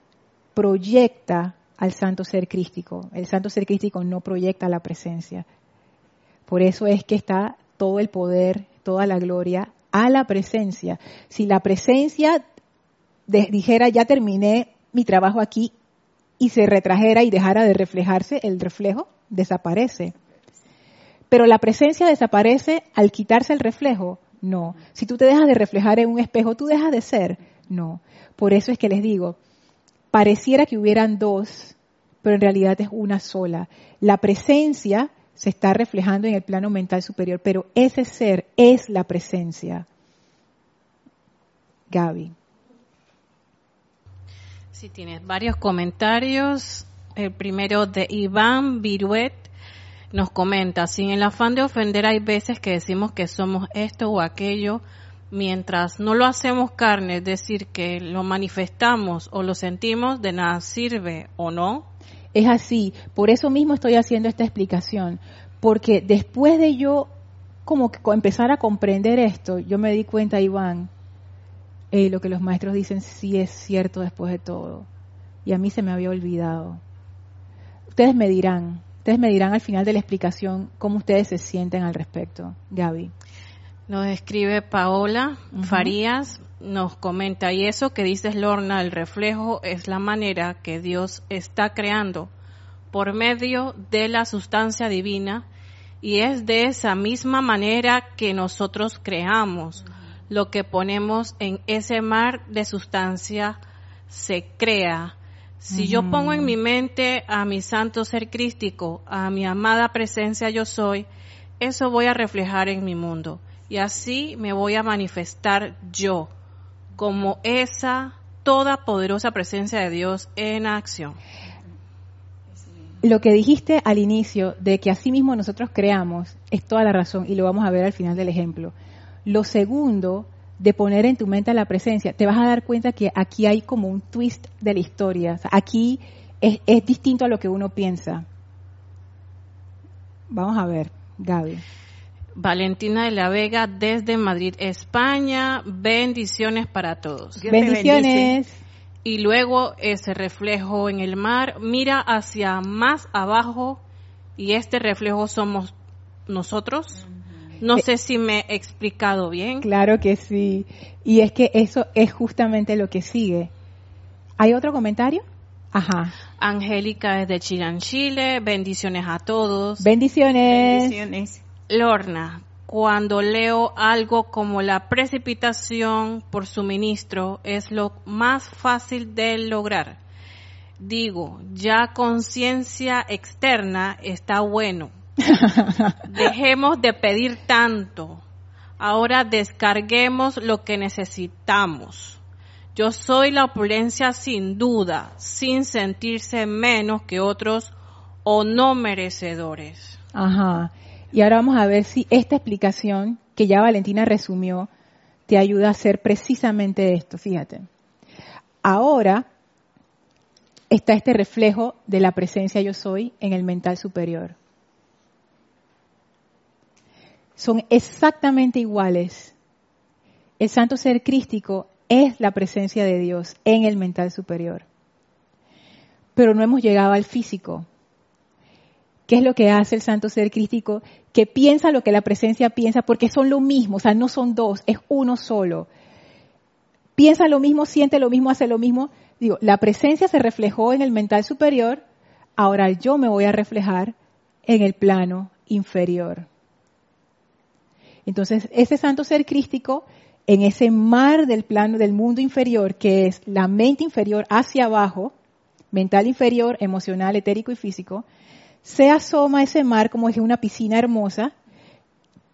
proyecta al santo ser crístico. El santo ser crístico no proyecta la presencia. Por eso es que está todo el poder, toda la gloria a la presencia. Si la presencia dijera, ya terminé mi trabajo aquí, y se retrajera y dejara de reflejarse, el reflejo desaparece. Pero la presencia desaparece al quitarse el reflejo. No. Si tú te dejas de reflejar en un espejo, tú dejas de ser. No. Por eso es que les digo, pareciera que hubieran dos, pero en realidad es una sola. La presencia se está reflejando en el plano mental superior, pero ese ser es la presencia. Gaby. Sí, tienes varios comentarios. El primero de Iván Viruet nos comenta, sin el afán de ofender hay veces que decimos que somos esto o aquello, mientras no lo hacemos carne, es decir, que lo manifestamos o lo sentimos, de nada sirve o no. Es así, por eso mismo estoy haciendo esta explicación, porque después de yo como que empezar a comprender esto, yo me di cuenta, Iván, eh, lo que los maestros dicen sí es cierto después de todo. Y a mí se me había olvidado. Ustedes me dirán, ustedes me dirán al final de la explicación cómo ustedes se sienten al respecto. Gaby. Nos escribe Paola Farías, nos comenta, y eso que dices Lorna, el reflejo es la manera que Dios está creando por medio de la sustancia divina y es de esa misma manera que nosotros creamos. Lo que ponemos en ese mar de sustancia se crea. Si yo pongo en mi mente a mi santo ser crístico, a mi amada presencia yo soy, eso voy a reflejar en mi mundo. Y así me voy a manifestar yo como esa toda poderosa presencia de Dios en acción. Lo que dijiste al inicio de que así mismo nosotros creamos es toda la razón y lo vamos a ver al final del ejemplo. Lo segundo de poner en tu mente la presencia, te vas a dar cuenta que aquí hay como un twist de la historia. aquí es, es distinto a lo que uno piensa. Vamos a ver, Gaby. Valentina de la Vega desde Madrid, España. Bendiciones para todos. Bendiciones. Y luego ese reflejo en el mar mira hacia más abajo y este reflejo somos nosotros. No eh, sé si me he explicado bien. Claro que sí. Y es que eso es justamente lo que sigue. ¿Hay otro comentario? Ajá. Angélica desde Chile, Chile. Bendiciones a todos. Bendiciones. Bendiciones. Lorna, cuando leo algo como la precipitación por suministro es lo más fácil de lograr. Digo, ya conciencia externa está bueno. Dejemos de pedir tanto. Ahora descarguemos lo que necesitamos. Yo soy la opulencia sin duda, sin sentirse menos que otros o no merecedores. Ajá. Y ahora vamos a ver si esta explicación que ya Valentina resumió te ayuda a hacer precisamente esto. Fíjate. Ahora está este reflejo de la presencia yo soy en el mental superior. Son exactamente iguales. El santo ser crístico es la presencia de Dios en el mental superior. Pero no hemos llegado al físico. ¿Qué es lo que hace el santo ser crístico? Que piensa lo que la presencia piensa, porque son lo mismo, o sea, no son dos, es uno solo. Piensa lo mismo, siente lo mismo, hace lo mismo. Digo, la presencia se reflejó en el mental superior, ahora yo me voy a reflejar en el plano inferior. Entonces, ese santo ser crístico, en ese mar del plano del mundo inferior, que es la mente inferior hacia abajo, mental inferior, emocional, etérico y físico, se asoma ese mar como es una piscina hermosa,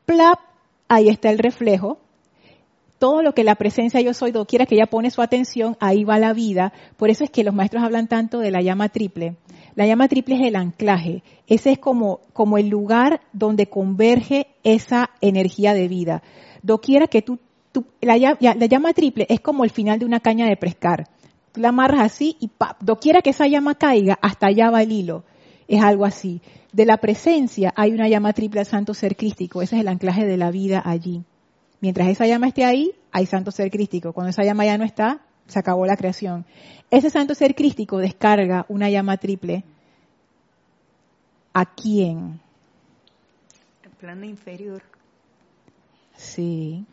plap, ahí está el reflejo. Todo lo que la presencia yo soy, quiera que ella pone su atención, ahí va la vida. Por eso es que los maestros hablan tanto de la llama triple. La llama triple es el anclaje. Ese es como, como el lugar donde converge esa energía de vida. Doquiera que tú, la, la, llama triple es como el final de una caña de pescar. Tú la amarras así y ¡pap! doquiera que esa llama caiga, hasta allá va el hilo es algo así. De la presencia hay una llama triple al santo ser crístico, ese es el anclaje de la vida allí. Mientras esa llama esté ahí, hay santo ser crístico. Cuando esa llama ya no está, se acabó la creación. Ese santo ser crístico descarga una llama triple. ¿A quién? El plano inferior. Sí.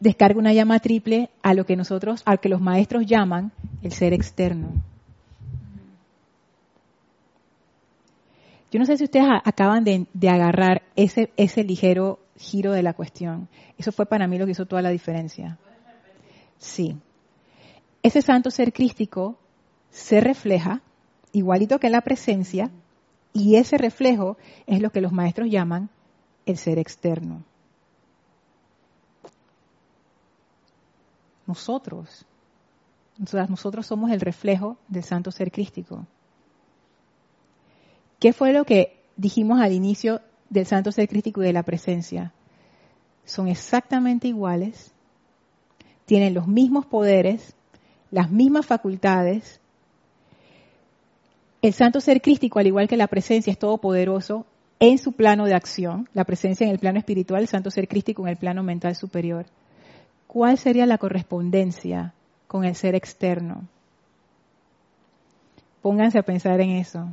Descarga una llama triple a lo que nosotros, al que los maestros llaman el ser externo. Yo no sé si ustedes acaban de, agarrar ese, ese ligero giro de la cuestión. Eso fue para mí lo que hizo toda la diferencia. Sí. Ese santo ser crístico se refleja igualito que la presencia y ese reflejo es lo que los maestros llaman el ser externo. Nosotros, nosotros somos el reflejo del santo ser crístico. ¿Qué fue lo que dijimos al inicio del santo ser crítico y de la presencia? Son exactamente iguales, tienen los mismos poderes, las mismas facultades. El santo ser crístico, al igual que la presencia, es todopoderoso en su plano de acción, la presencia en el plano espiritual, el santo ser crístico en el plano mental superior. ¿Cuál sería la correspondencia con el ser externo? Pónganse a pensar en eso.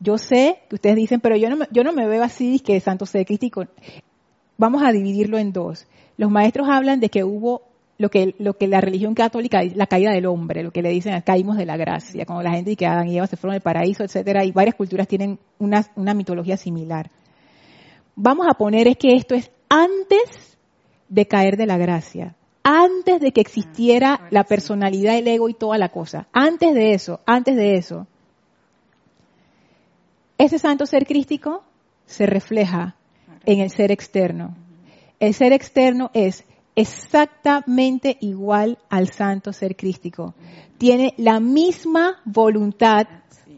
Yo sé que ustedes dicen, pero yo no me, yo no me veo así, que santo ser crístico. Vamos a dividirlo en dos. Los maestros hablan de que hubo lo que, lo que la religión católica, la caída del hombre, lo que le dicen, caímos de la gracia, como la gente dice que Adán y Eva se fueron del paraíso, etcétera, y varias culturas tienen una, una mitología similar. Vamos a poner es que esto es antes de caer de la gracia, antes de que existiera Ah, la personalidad, el ego y toda la cosa. Antes de eso, antes de eso. Ese santo ser crístico se refleja en el ser externo. El ser externo es exactamente igual al santo ser crístico. Tiene la misma voluntad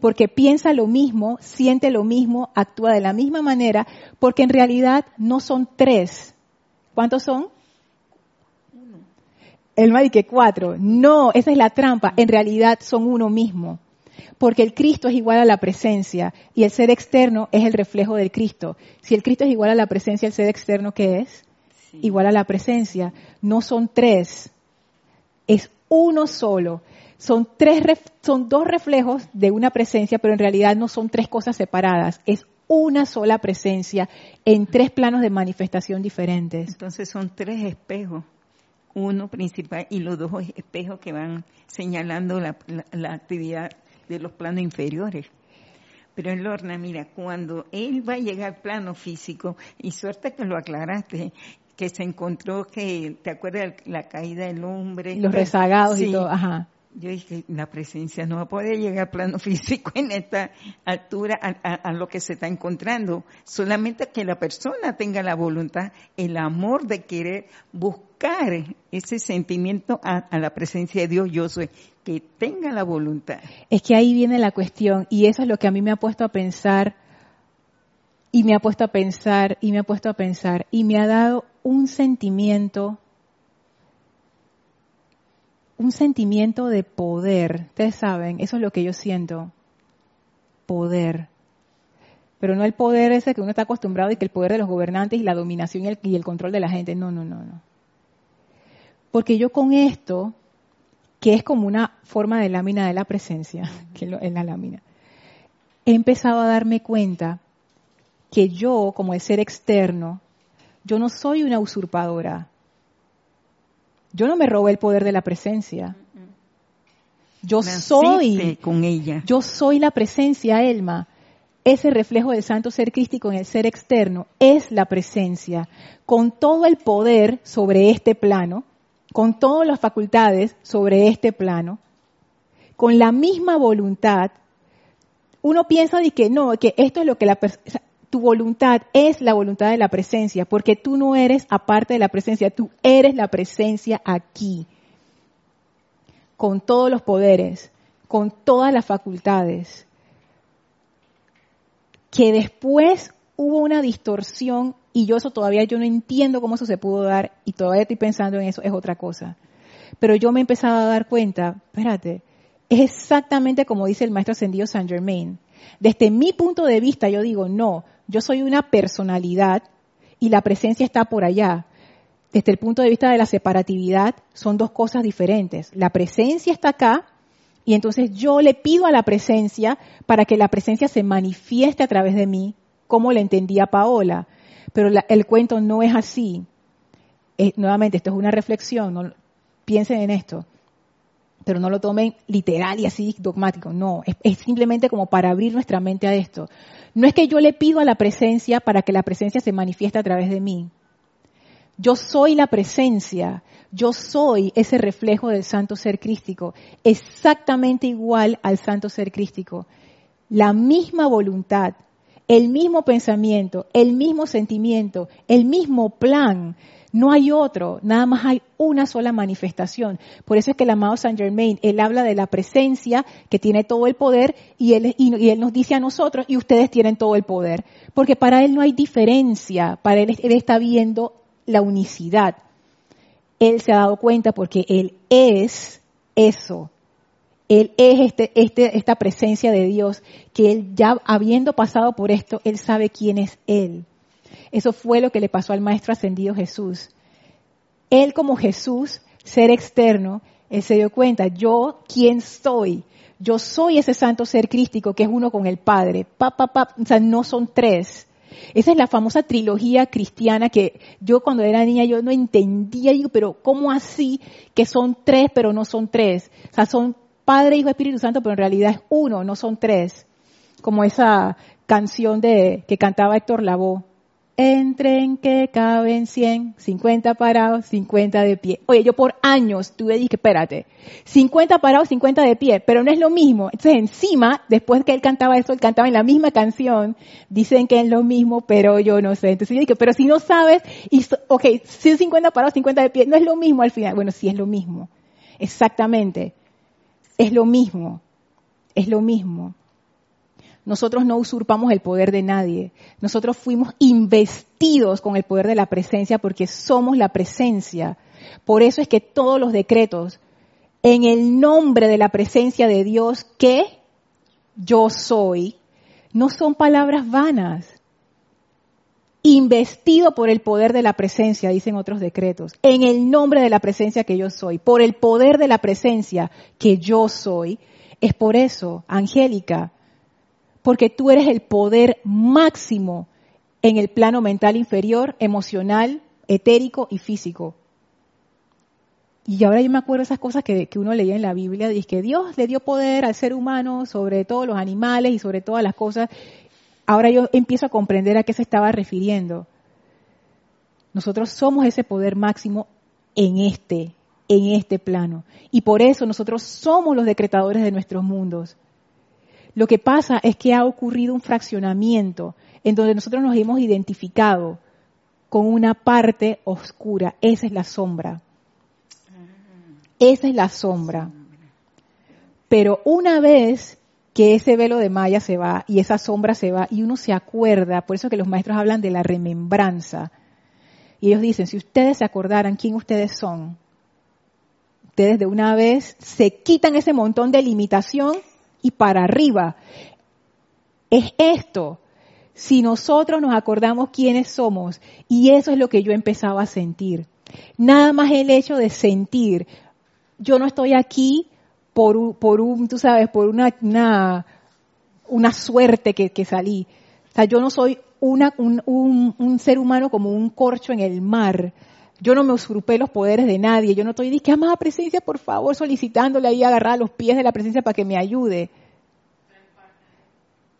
porque piensa lo mismo, siente lo mismo, actúa de la misma manera, porque en realidad no son tres. ¿Cuántos son? El mal que cuatro. No, esa es la trampa. En realidad son uno mismo. Porque el Cristo es igual a la presencia y el ser externo es el reflejo del Cristo. Si el Cristo es igual a la presencia, el ser externo, ¿qué es? Sí. igual a la presencia. No son tres, es uno solo. Son, tres, son dos reflejos de una presencia, pero en realidad no son tres cosas separadas. Es una sola presencia en tres planos de manifestación diferentes. Entonces son tres espejos, uno principal y los dos espejos que van señalando la, la- la actividad de los planos inferiores. Pero en Lorna, mira, cuando él va a llegar al plano físico, y suerte que lo aclaraste, que se encontró que, ¿te acuerdas la caída del hombre? Los rezagados y Sí. todo. Ajá. Yo dije, la presencia no va a poder llegar al plano físico en esta altura a, lo que se está encontrando. Solamente que la persona tenga la voluntad, el amor de querer buscar ese sentimiento a, a la presencia de Dios, yo soy, que tenga la voluntad. Es que ahí viene la cuestión y eso es lo que a mí me ha puesto a pensar y me ha puesto a pensar y me ha puesto a pensar y me ha dado un sentimiento, un sentimiento de poder. Ustedes saben, eso es lo que yo siento, poder. Pero no el poder ese que uno está acostumbrado y que el poder de los gobernantes y la dominación y el, control de la gente. No, no, no, no. Porque yo con esto, que es como una forma de lámina de la presencia, que es la lámina, he empezado a darme cuenta que yo, como el ser externo, yo no soy una usurpadora. Yo no me robé el poder de la presencia. Yo soy, con ella. yo soy la presencia, Elma. Ese reflejo del santo ser crístico en el ser externo es la presencia, con todo el poder sobre este plano, con todas las facultades sobre este plano, con la misma voluntad. Uno piensa de que no, que esto es lo que la tu voluntad es la voluntad de la presencia, porque tú no eres aparte de la presencia, tú eres la presencia aquí, con todos los poderes, con todas las facultades que después hubo una distorsión y yo eso todavía yo no entiendo cómo eso se pudo dar y todavía estoy pensando en eso, es otra cosa. Pero yo me he empezado a dar cuenta, espérate, es exactamente como dice el maestro ascendido Saint Germain. Desde mi punto de vista yo digo, no, yo soy una personalidad y la presencia está por allá. Desde el punto de vista de la separatividad son dos cosas diferentes. La presencia está acá y entonces yo le pido a la presencia para que la presencia se manifieste a través de mí, como le entendía Paola. Pero el cuento no es así. Eh, nuevamente, esto es una reflexión, no- piensen en esto. Pero no lo tomen literal y así dogmático, no, es simplemente como para abrir nuestra mente a esto. No es que yo le pido a la presencia para que la presencia se manifieste a través de mí. Yo soy la presencia, yo soy ese reflejo del santo ser crístico, exactamente igual al santo ser crístico. La misma voluntad, el mismo pensamiento, el mismo sentimiento, el mismo plan. No hay otro, nada más hay una sola manifestación. Por eso es que el amado Saint Germain, él habla de la presencia que tiene todo el poder y él, nos dice a nosotros, y ustedes tienen todo el poder. Porque para él no hay diferencia, para él, él está viendo la unicidad. Él se ha dado cuenta porque él es eso. Él es este, este, esta presencia de Dios que él ya habiendo pasado por esto, él sabe quién es él. Eso fue lo que le pasó al Maestro Ascendido Jesús. Él como Jesús, ser externo, él se dio cuenta, yo quién soy. Yo soy ese santo ser crístico que es uno con el Padre. Pa, pa, pa, o sea, no son tres. Esa es la famosa trilogía cristiana que yo cuando era niña yo no entendía, digo, pero ¿cómo así que son tres pero no son tres? O sea, son Padre, Hijo, Espíritu Santo, pero en realidad es uno, no son tres. Como esa canción de que cantaba Héctor Lavoe entren que caben 100, 50 parados, 50 de pie. Oye, yo por años tuve, dije, espérate, 50 parados, 50 de pie, pero no es lo mismo. Entonces encima, después que él cantaba eso, él cantaba en la misma canción, dicen que es lo mismo, pero yo no sé. Entonces yo dije, pero si no sabes, y, ok, 50 parados, 50 de pie, no es lo mismo al final. Bueno, sí es lo mismo. Exactamente. Es lo mismo. Es lo mismo. Nosotros no usurpamos el poder de nadie. Nosotros fuimos investidos con el poder de la presencia porque somos la presencia. Por eso es que todos los decretos, en el nombre de la presencia de Dios que yo soy, no son palabras vanas. Investido por el poder de la presencia, dicen otros decretos, en el nombre de la presencia que yo soy, por el poder de la presencia que yo soy. Es por eso, Angélica, porque tú eres el poder máximo en el plano mental inferior, emocional, etérico y físico. Y ahora yo me acuerdo esas cosas que, uno leía en la Biblia, dice que Dios le dio poder al ser humano sobre todos los animales y sobre todas las cosas. Ahora yo empiezo a comprender a qué se estaba refiriendo. Nosotros somos ese poder máximo en este, en este plano. Y por eso nosotros somos los decretadores de nuestros mundos. Lo que pasa es que ha ocurrido un fraccionamiento en donde nosotros nos hemos identificado con una parte oscura. Esa es la sombra. Esa es la sombra. Pero una vez que ese velo de malla se va y esa sombra se va y uno se acuerda, por eso que los maestros hablan de la remembranza. Y ellos dicen, si ustedes se acordaran quién ustedes son, ustedes de una vez se quitan ese montón de limitación y para arriba. Es esto. Si nosotros nos acordamos quiénes somos, y eso es lo que yo empezaba a sentir. Nada más el hecho de sentir, yo no estoy aquí por, por un, tú sabes, por una, una, suerte que, que, salí. O sea, yo no soy una, un, un, un, ser humano como un corcho en el mar. Yo no me usurpé los poderes de nadie. Yo no estoy diciendo, amada presencia, por favor, solicitándole ahí agarrar los pies de la presencia para que me ayude.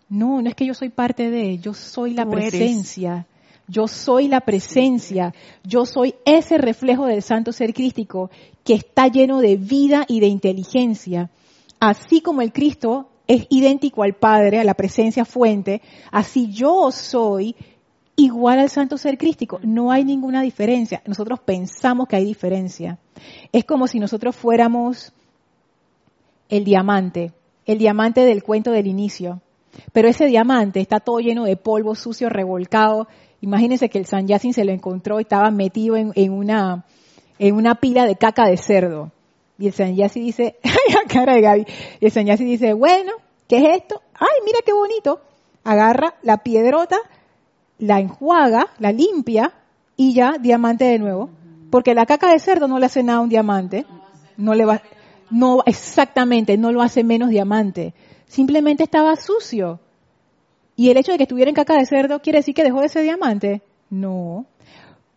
No, no es que yo soy parte de, yo soy la presencia. Yo soy la presencia. Yo soy ese reflejo del santo ser crístico que está lleno de vida y de inteligencia. Así como el Cristo es idéntico al Padre, a la presencia fuente, así yo soy igual al santo ser crístico. No hay ninguna diferencia. Nosotros pensamos que hay diferencia. Es como si nosotros fuéramos el diamante, el diamante del cuento del inicio. Pero ese diamante está todo lleno de polvo sucio, revolcado. Imagínense que el San Yacin se lo encontró y estaba metido en, una, en una pila de caca de cerdo. Y el San Yacin dice, ay, la cara de Gaby. Y el San Yacin dice, bueno, ¿qué es esto? Ay, mira qué bonito. Agarra la piedrota, la enjuaga, la limpia y ya diamante de nuevo. Porque la caca de cerdo no le hace nada a un diamante. No le va, no, exactamente, no lo hace menos diamante. Simplemente estaba sucio. Y el hecho de que estuviera en caca de cerdo quiere decir que dejó de ser diamante. No.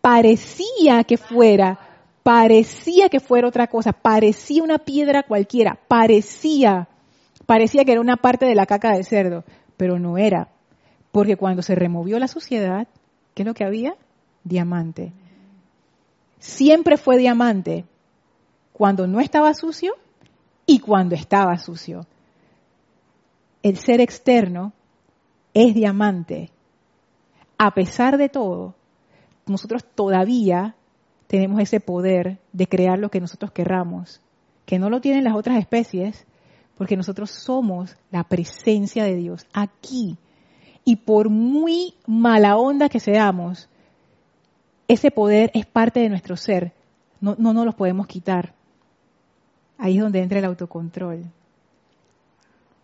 Parecía que fuera, parecía que fuera otra cosa, parecía una piedra cualquiera, parecía, parecía que era una parte de la caca de cerdo, pero no era. Porque cuando se removió la suciedad, ¿qué es lo que había? Diamante. Siempre fue diamante cuando no estaba sucio y cuando estaba sucio. El ser externo es diamante. A pesar de todo, nosotros todavía tenemos ese poder de crear lo que nosotros querramos, que no lo tienen las otras especies, porque nosotros somos la presencia de Dios aquí y por muy mala onda que seamos, ese poder es parte de nuestro ser. No, no nos lo podemos quitar. Ahí es donde entra el autocontrol.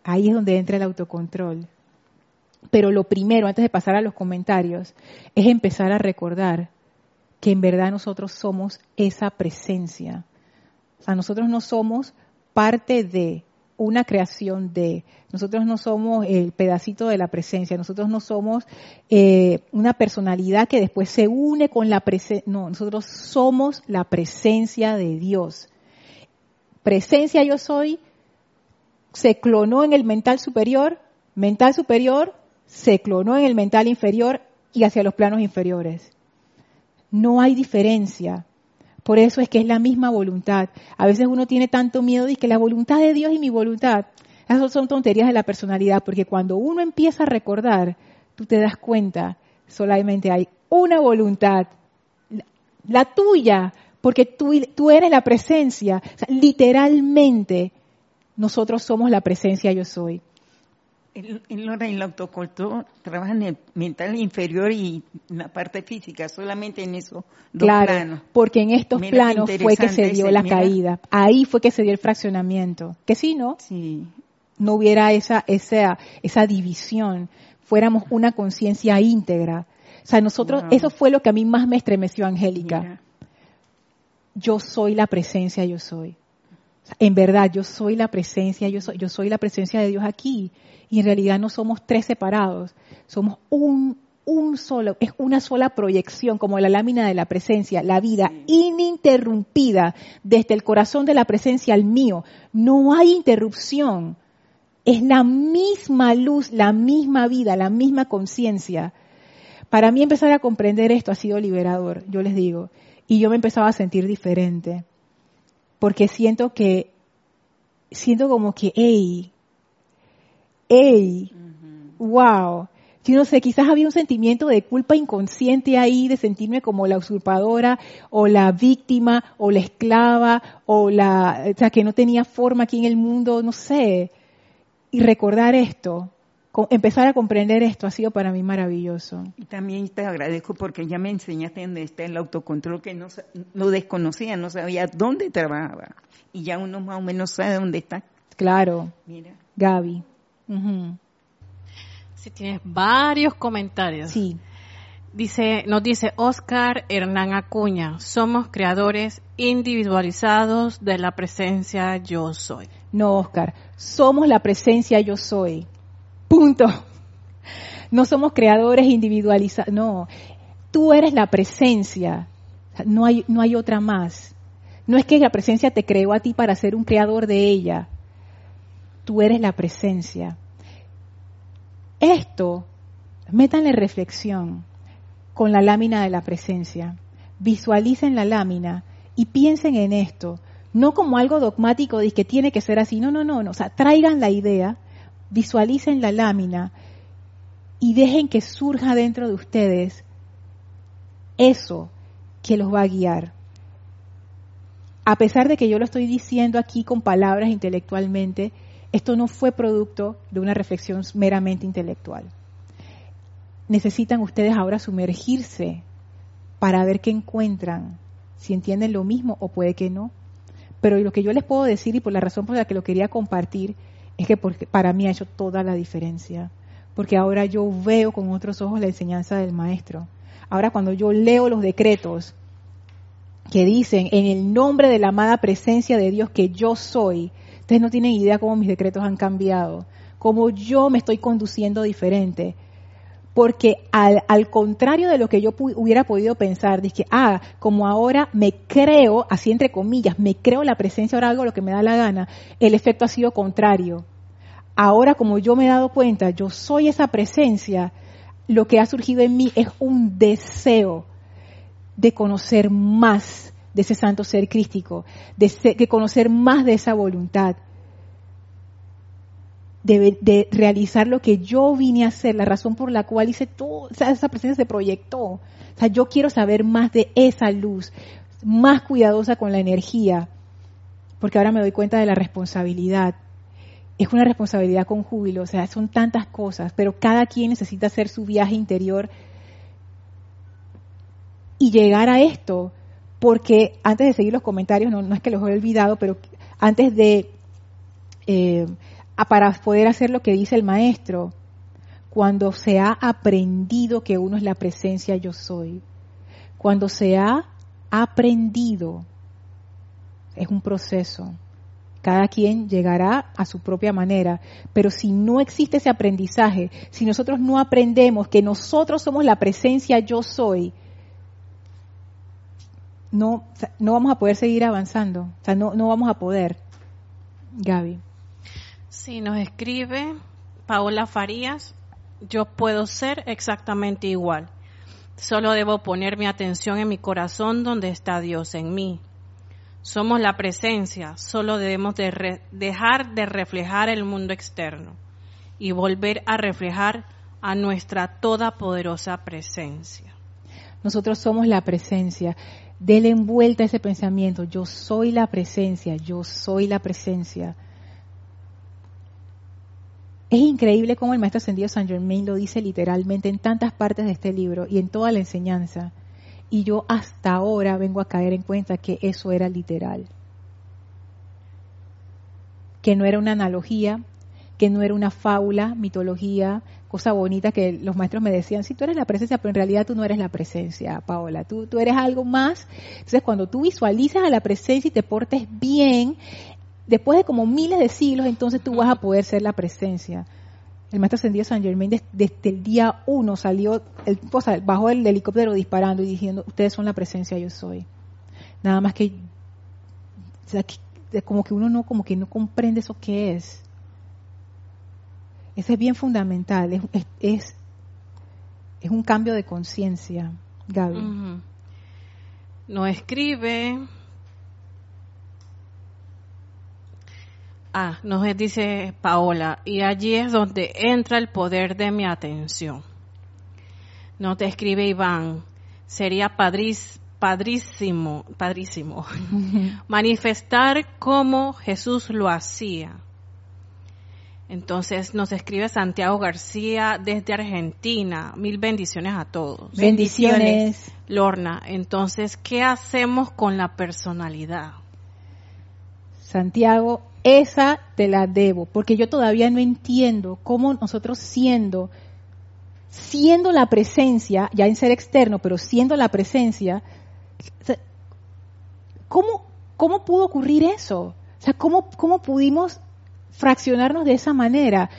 Ahí es donde entra el autocontrol. Pero lo primero, antes de pasar a los comentarios, es empezar a recordar que en verdad nosotros somos esa presencia. O sea, nosotros no somos parte de, una creación de. Nosotros no somos el pedacito de la presencia, nosotros no somos eh, una personalidad que después se une con la presencia. No, nosotros somos la presencia de Dios. Presencia yo soy, se clonó en el mental superior, mental superior se clonó en el mental inferior y hacia los planos inferiores. No hay diferencia. Por eso es que es la misma voluntad. A veces uno tiene tanto miedo de que la voluntad de Dios y mi voluntad. Esas son tonterías de la personalidad, porque cuando uno empieza a recordar, tú te das cuenta, solamente hay una voluntad, la tuya, porque tú, tú eres la presencia. literalmente, nosotros somos la presencia yo soy. En, en, el autocontrol trabaja en el mental inferior y en la parte física, solamente en eso. claro, porque en estos planos fue que se dio la caída. Ahí fue que se dio el fraccionamiento. Que si no, sí. no hubiera esa, esa, esa división, fuéramos una conciencia íntegra. O sea, nosotros, eso fue lo que a mí más me estremeció, Angélica. Yo soy la presencia, yo soy. En verdad, yo soy la presencia, yo soy, yo soy la presencia de Dios aquí y en realidad no somos tres separados, somos un, un solo, es una sola proyección, como la lámina de la presencia, la vida ininterrumpida desde el corazón de la presencia al mío. No hay interrupción. Es la misma luz, la misma vida, la misma conciencia. Para mí empezar a comprender esto ha sido liberador, yo les digo. Y yo me empezaba a sentir diferente. Porque siento que, siento como que, hey, ¡Ey! ¡Wow! Yo no sé, quizás había un sentimiento de culpa inconsciente ahí, de sentirme como la usurpadora, o la víctima, o la esclava, o la, o sea, que no tenía forma aquí en el mundo, no sé. Y recordar esto, empezar a comprender esto ha sido para mí maravilloso. Y también te agradezco porque ya me enseñaste dónde está el autocontrol que no lo desconocía, no sabía dónde trabajaba. Y ya uno más o menos sabe dónde está. Claro. Mira. Gaby. Si tienes varios comentarios. Sí. Dice, nos dice Oscar Hernán Acuña, somos creadores individualizados de la presencia yo soy. No, Oscar, somos la presencia yo soy. Punto. No somos creadores individualizados, no. Tú eres la presencia. No hay, no hay otra más. No es que la presencia te creó a ti para ser un creador de ella tú eres la presencia. Esto, métanle reflexión con la lámina de la presencia. Visualicen la lámina y piensen en esto, no como algo dogmático de que tiene que ser así, no, no, no, no, o sea, traigan la idea, visualicen la lámina y dejen que surja dentro de ustedes eso que los va a guiar. A pesar de que yo lo estoy diciendo aquí con palabras intelectualmente, esto no fue producto de una reflexión meramente intelectual. Necesitan ustedes ahora sumergirse para ver qué encuentran, si entienden lo mismo o puede que no. Pero lo que yo les puedo decir y por la razón por la que lo quería compartir es que para mí ha hecho toda la diferencia. Porque ahora yo veo con otros ojos la enseñanza del maestro. Ahora cuando yo leo los decretos que dicen en el nombre de la amada presencia de Dios que yo soy, Ustedes no tienen idea cómo mis decretos han cambiado, cómo yo me estoy conduciendo diferente. Porque al, contrario de lo que yo hubiera podido pensar, dije, ah, como ahora me creo, así entre comillas, me creo la presencia, ahora hago lo que me da la gana, el efecto ha sido contrario. Ahora como yo me he dado cuenta, yo soy esa presencia, lo que ha surgido en mí es un deseo de conocer más de ese santo ser crístico, de, conocer más de esa voluntad, de, realizar lo que yo vine a hacer, la razón por la cual hice todo, esa presencia se proyectó. O sea, yo quiero saber más de esa luz, más cuidadosa con la energía, porque ahora me doy cuenta de la responsabilidad. Es una responsabilidad con júbilo, o sea, son tantas cosas, pero cada quien necesita hacer su viaje interior y llegar a esto porque antes de seguir los comentarios, no, es que los he olvidado, pero antes de, eh, para poder hacer lo que dice el maestro, cuando se ha aprendido que uno es la presencia yo soy, cuando se ha aprendido, es un proceso, Cada quien llegará a su propia manera, pero si no existe ese aprendizaje, si nosotros no aprendemos que nosotros somos la presencia yo soy, no, no vamos a poder seguir avanzando, o sea, no, no vamos a poder. Gaby. Sí, nos escribe Paola Farías, yo puedo ser exactamente igual. Solo debo poner mi atención en mi corazón donde está Dios en mí. Somos la presencia, solo debemos de dejar de reflejar el mundo externo y volver a reflejar a nuestra todopoderosa presencia. Nosotros somos la presencia. Dele envuelta ese pensamiento. Yo soy la presencia, yo soy la presencia. Es increíble cómo el maestro ascendido San Germain lo dice literalmente en tantas partes de este libro y en toda la enseñanza. Y yo hasta ahora vengo a caer en cuenta que eso era literal. Que no era una analogía, que no era una fábula, mitología, cosa bonita que los maestros me decían, si tú eres la presencia, pero en realidad tú no eres la presencia, Paola, tú, tú eres algo más. Entonces cuando tú visualizas a la presencia y te portes bien, después de como miles de siglos, entonces tú vas a poder ser la presencia. El maestro ascendido San Germain desde, el día uno salió, el, bajó el helicóptero disparando y diciendo, ustedes son la presencia, yo soy. Nada más que, como que uno no, como que no comprende eso que es. Eso es bien fundamental, es, es, es un cambio de conciencia, Gaby. No escribe Ah, nos dice Paola, y allí es donde entra el poder de mi atención. No te escribe Iván, sería padrísimo, padrísimo, manifestar como Jesús lo hacía. Entonces nos escribe Santiago García desde Argentina. Mil bendiciones a todos. Bendiciones. Lorna, entonces, ¿qué hacemos con la personalidad? Santiago, esa te la debo, porque yo todavía no entiendo cómo nosotros siendo, siendo la presencia, ya en ser externo, pero siendo la presencia, ¿cómo, cómo pudo ocurrir eso? O sea, ¿cómo, ¿cómo pudimos fraccionarnos de esa manera?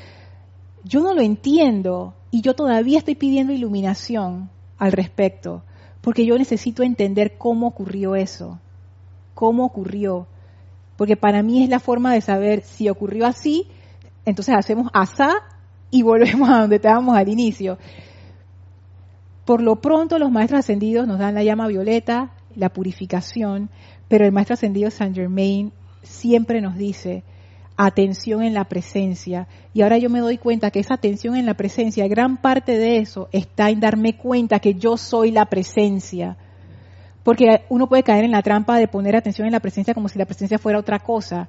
Yo no lo entiendo y yo todavía estoy pidiendo iluminación al respecto, porque yo necesito entender cómo ocurrió eso, cómo ocurrió porque para mí es la forma de saber si ocurrió así, entonces hacemos asá y volvemos a donde estábamos al inicio. Por lo pronto los maestros ascendidos nos dan la llama violeta, la purificación, pero el maestro ascendido Saint Germain siempre nos dice atención en la presencia. Y ahora yo me doy cuenta que esa atención en la presencia, gran parte de eso está en darme cuenta que yo soy la presencia porque uno puede caer en la trampa de poner atención en la presencia como si la presencia fuera otra cosa.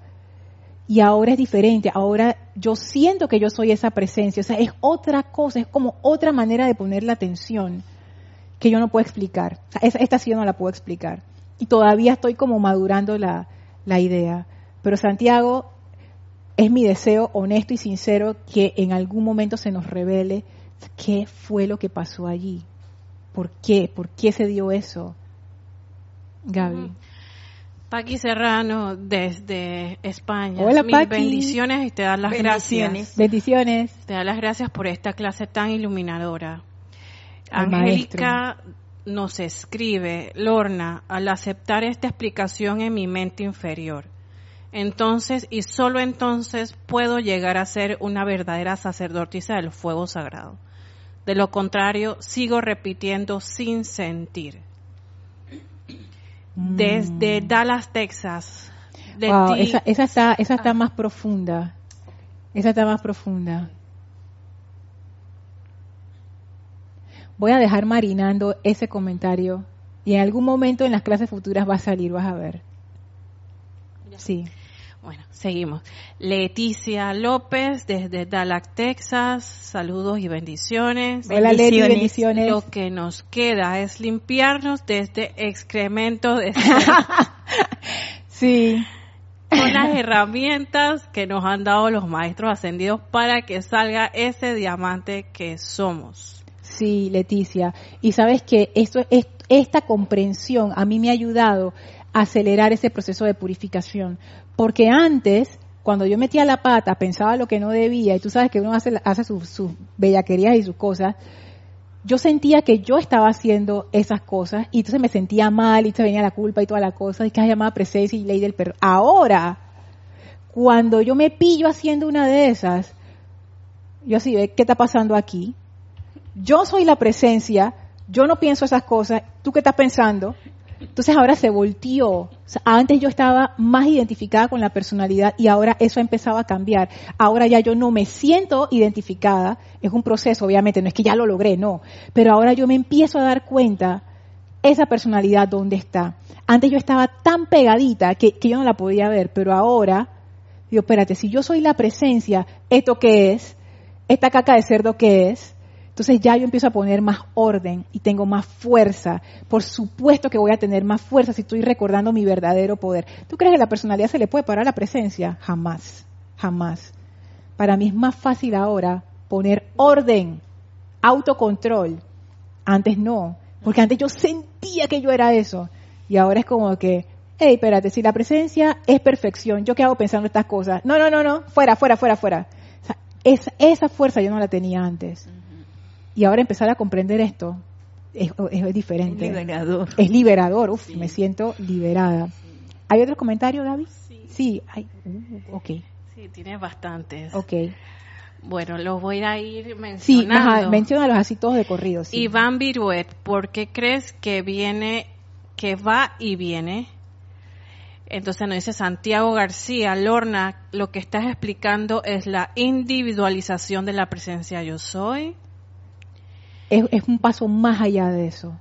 Y ahora es diferente, ahora yo siento que yo soy esa presencia, o sea, es otra cosa, es como otra manera de poner la atención que yo no puedo explicar. esta sí yo no la puedo explicar. Y todavía estoy como madurando la, la idea. Pero Santiago, es mi deseo honesto y sincero que en algún momento se nos revele qué fue lo que pasó allí. ¿Por qué? ¿Por qué se dio eso? Gaby. Paqui Serrano desde España. Hola, Mil bendiciones y te da las gracias. Bendiciones. Te da las gracias por esta clase tan iluminadora. Angélica nos escribe, Lorna, al aceptar esta explicación en mi mente inferior, entonces y solo entonces puedo llegar a ser una verdadera sacerdotisa del fuego sagrado. De lo contrario, sigo repitiendo sin sentir desde mm. Dallas, Texas. esa, esa, está, esa está ah. más profunda. Esa está más profunda. Voy a dejar marinando ese comentario y en algún momento en las clases futuras va a salir, vas a ver. Sí. Bueno, seguimos. Leticia López desde Dallas, Texas. Saludos y bendiciones. Hola bendiciones. bendiciones. Lo que nos queda es limpiarnos de este excremento de Sí. Con las herramientas que nos han dado los maestros ascendidos para que salga ese diamante que somos. Sí, Leticia. Y sabes que esto, esta comprensión a mí me ha ayudado acelerar ese proceso de purificación. Porque antes, cuando yo metía la pata, pensaba lo que no debía, y tú sabes que uno hace, sus bellaquerías y sus cosas, yo sentía que yo estaba haciendo esas cosas y entonces me sentía mal y se venía la culpa y toda la cosa y que llamada presencia y ley del perro. Ahora, cuando yo me pillo haciendo una de esas, yo así, ¿qué está pasando aquí? Yo soy la presencia, yo no pienso esas cosas, ¿tú qué estás pensando? Entonces ahora se volteó. antes yo estaba más identificada con la personalidad y ahora eso ha empezado a cambiar. Ahora ya yo no me siento identificada. Es un proceso, obviamente, no es que ya lo logré, no. Pero ahora yo me empiezo a dar cuenta esa personalidad dónde está. Antes yo estaba tan pegadita que, que yo no la podía ver, pero ahora, digo, espérate, si yo soy la presencia, ¿esto qué es? ¿Esta caca de cerdo qué es? Entonces ya yo empiezo a poner más orden y tengo más fuerza. Por supuesto que voy a tener más fuerza si estoy recordando mi verdadero poder. ¿Tú crees que la personalidad se le puede parar a la presencia? Jamás, jamás. Para mí es más fácil ahora poner orden, autocontrol. Antes no, porque antes yo sentía que yo era eso. Y ahora es como que, hey, espérate, si la presencia es perfección, ¿yo qué hago pensando estas cosas? No, no, no, no, fuera, fuera, fuera, fuera. esa fuerza yo no la tenía antes. Y ahora empezar a comprender esto es, diferente. Es liberador. Es liberador, uf, me siento liberada. ¿Hay otros comentarios, Gaby? Sí. Sí, hay, uh, ok. Sí, tiene bastantes. Ok. Bueno, los voy a ir mencionando. Sí, menciónalos así todos de corrido. Sí. Iván Viruet, ¿por qué crees que viene, que va y viene? Entonces nos dice Santiago García, Lorna, lo que estás explicando es la individualización de la presencia yo soy es, un paso más allá de eso.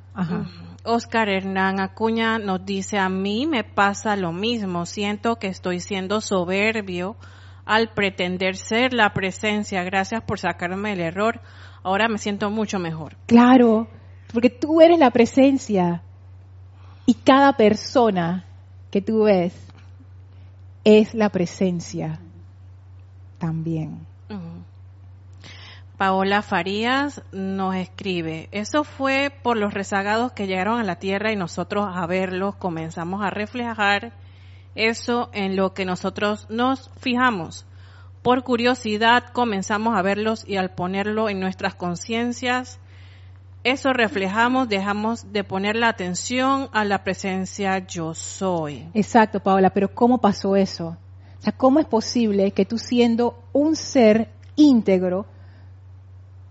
Oscar Hernán Acuña nos dice, a mí me pasa lo mismo, siento que estoy siendo soberbio al pretender ser la presencia, gracias por sacarme el error, ahora me siento mucho mejor. Claro, porque tú eres la presencia y cada persona que tú ves es la presencia también. Paola Farías nos escribe, eso fue por los rezagados que llegaron a la tierra y nosotros a verlos comenzamos a reflejar eso en lo que nosotros nos fijamos. Por curiosidad comenzamos a verlos y al ponerlo en nuestras conciencias, eso reflejamos, dejamos de poner la atención a la presencia yo soy. Exacto, Paola, pero ¿cómo pasó eso? O sea, ¿cómo es posible que tú siendo un ser íntegro,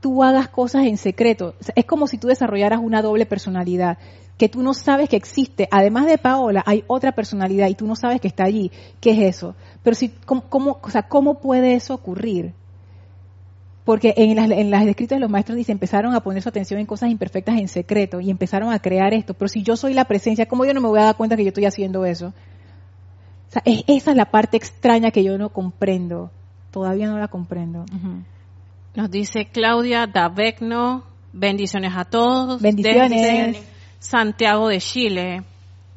tú hagas cosas en secreto. es como si tú desarrollaras una doble personalidad, que tú no sabes que existe. Además de Paola, hay otra personalidad y tú no sabes que está allí. ¿Qué es eso? Pero si, ¿cómo, o sea, ¿cómo puede eso ocurrir? Porque en las, escritas de los maestros dice, empezaron a poner su atención en cosas imperfectas en secreto y empezaron a crear esto. Pero si yo soy la presencia, ¿cómo yo no me voy a dar cuenta que yo estoy haciendo eso? Esa es la parte extraña que yo no comprendo. Todavía no la comprendo. Nos dice Claudia Davecno, bendiciones a todos. Bendiciones. Santiago de Chile.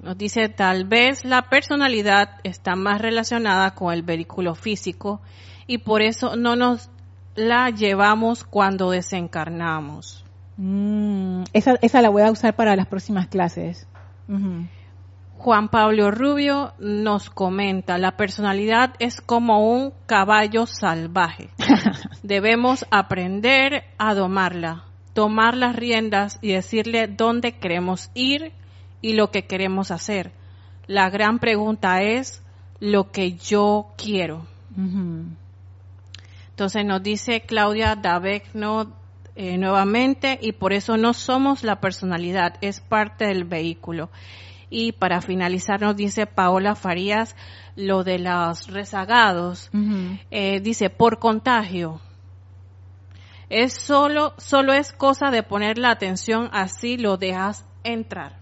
Nos dice, tal vez la personalidad está más relacionada con el vehículo físico y por eso no nos la llevamos cuando desencarnamos. Mm, esa, esa la voy a usar para las próximas clases. Juan Pablo Rubio nos comenta, la personalidad es como un caballo salvaje. Debemos aprender a domarla, tomar las riendas y decirle dónde queremos ir y lo que queremos hacer. La gran pregunta es lo que yo quiero. Entonces nos dice Claudia Davecno eh, nuevamente y por eso no somos la personalidad, es parte del vehículo. Y para finalizar nos dice Paola Farías lo de los rezagados. Eh, dice, por contagio. Es solo, solo es cosa de poner la atención así lo dejas entrar.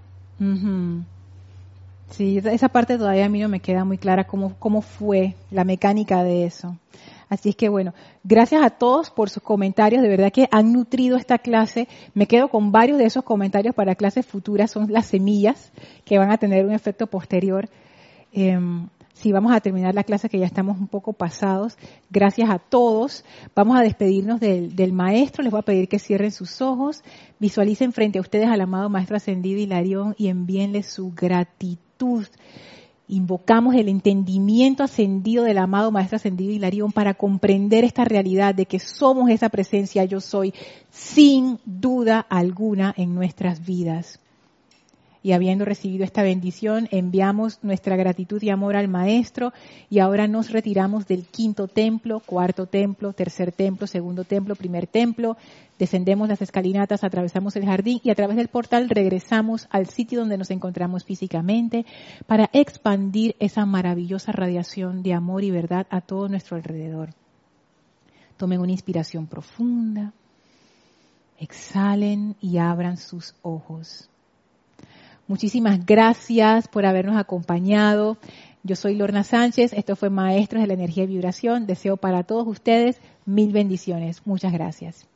Sí, esa parte todavía a mí no me queda muy clara cómo, cómo fue la mecánica de eso. Así es que bueno, gracias a todos por sus comentarios, de verdad que han nutrido esta clase. Me quedo con varios de esos comentarios para clases futuras, son las semillas que van a tener un efecto posterior. Si vamos a terminar la clase que ya estamos un poco pasados, gracias a todos. Vamos a despedirnos del, del, maestro, les voy a pedir que cierren sus ojos, visualicen frente a ustedes al amado maestro ascendido Hilarión y envíenle su gratitud. Invocamos el entendimiento ascendido del amado Maestro Ascendido Hilarión para comprender esta realidad de que somos esa presencia yo soy sin duda alguna en nuestras vidas y habiendo recibido esta bendición, enviamos nuestra gratitud y amor al Maestro y ahora nos retiramos del quinto templo, cuarto templo, tercer templo, segundo templo, primer templo, descendemos las escalinatas, atravesamos el jardín y a través del portal regresamos al sitio donde nos encontramos físicamente para expandir esa maravillosa radiación de amor y verdad a todo nuestro alrededor. Tomen una inspiración profunda, exhalen y abran sus ojos. Muchísimas gracias por habernos acompañado. Yo soy Lorna Sánchez, esto fue Maestros de la Energía y Vibración. Deseo para todos ustedes mil bendiciones. Muchas gracias.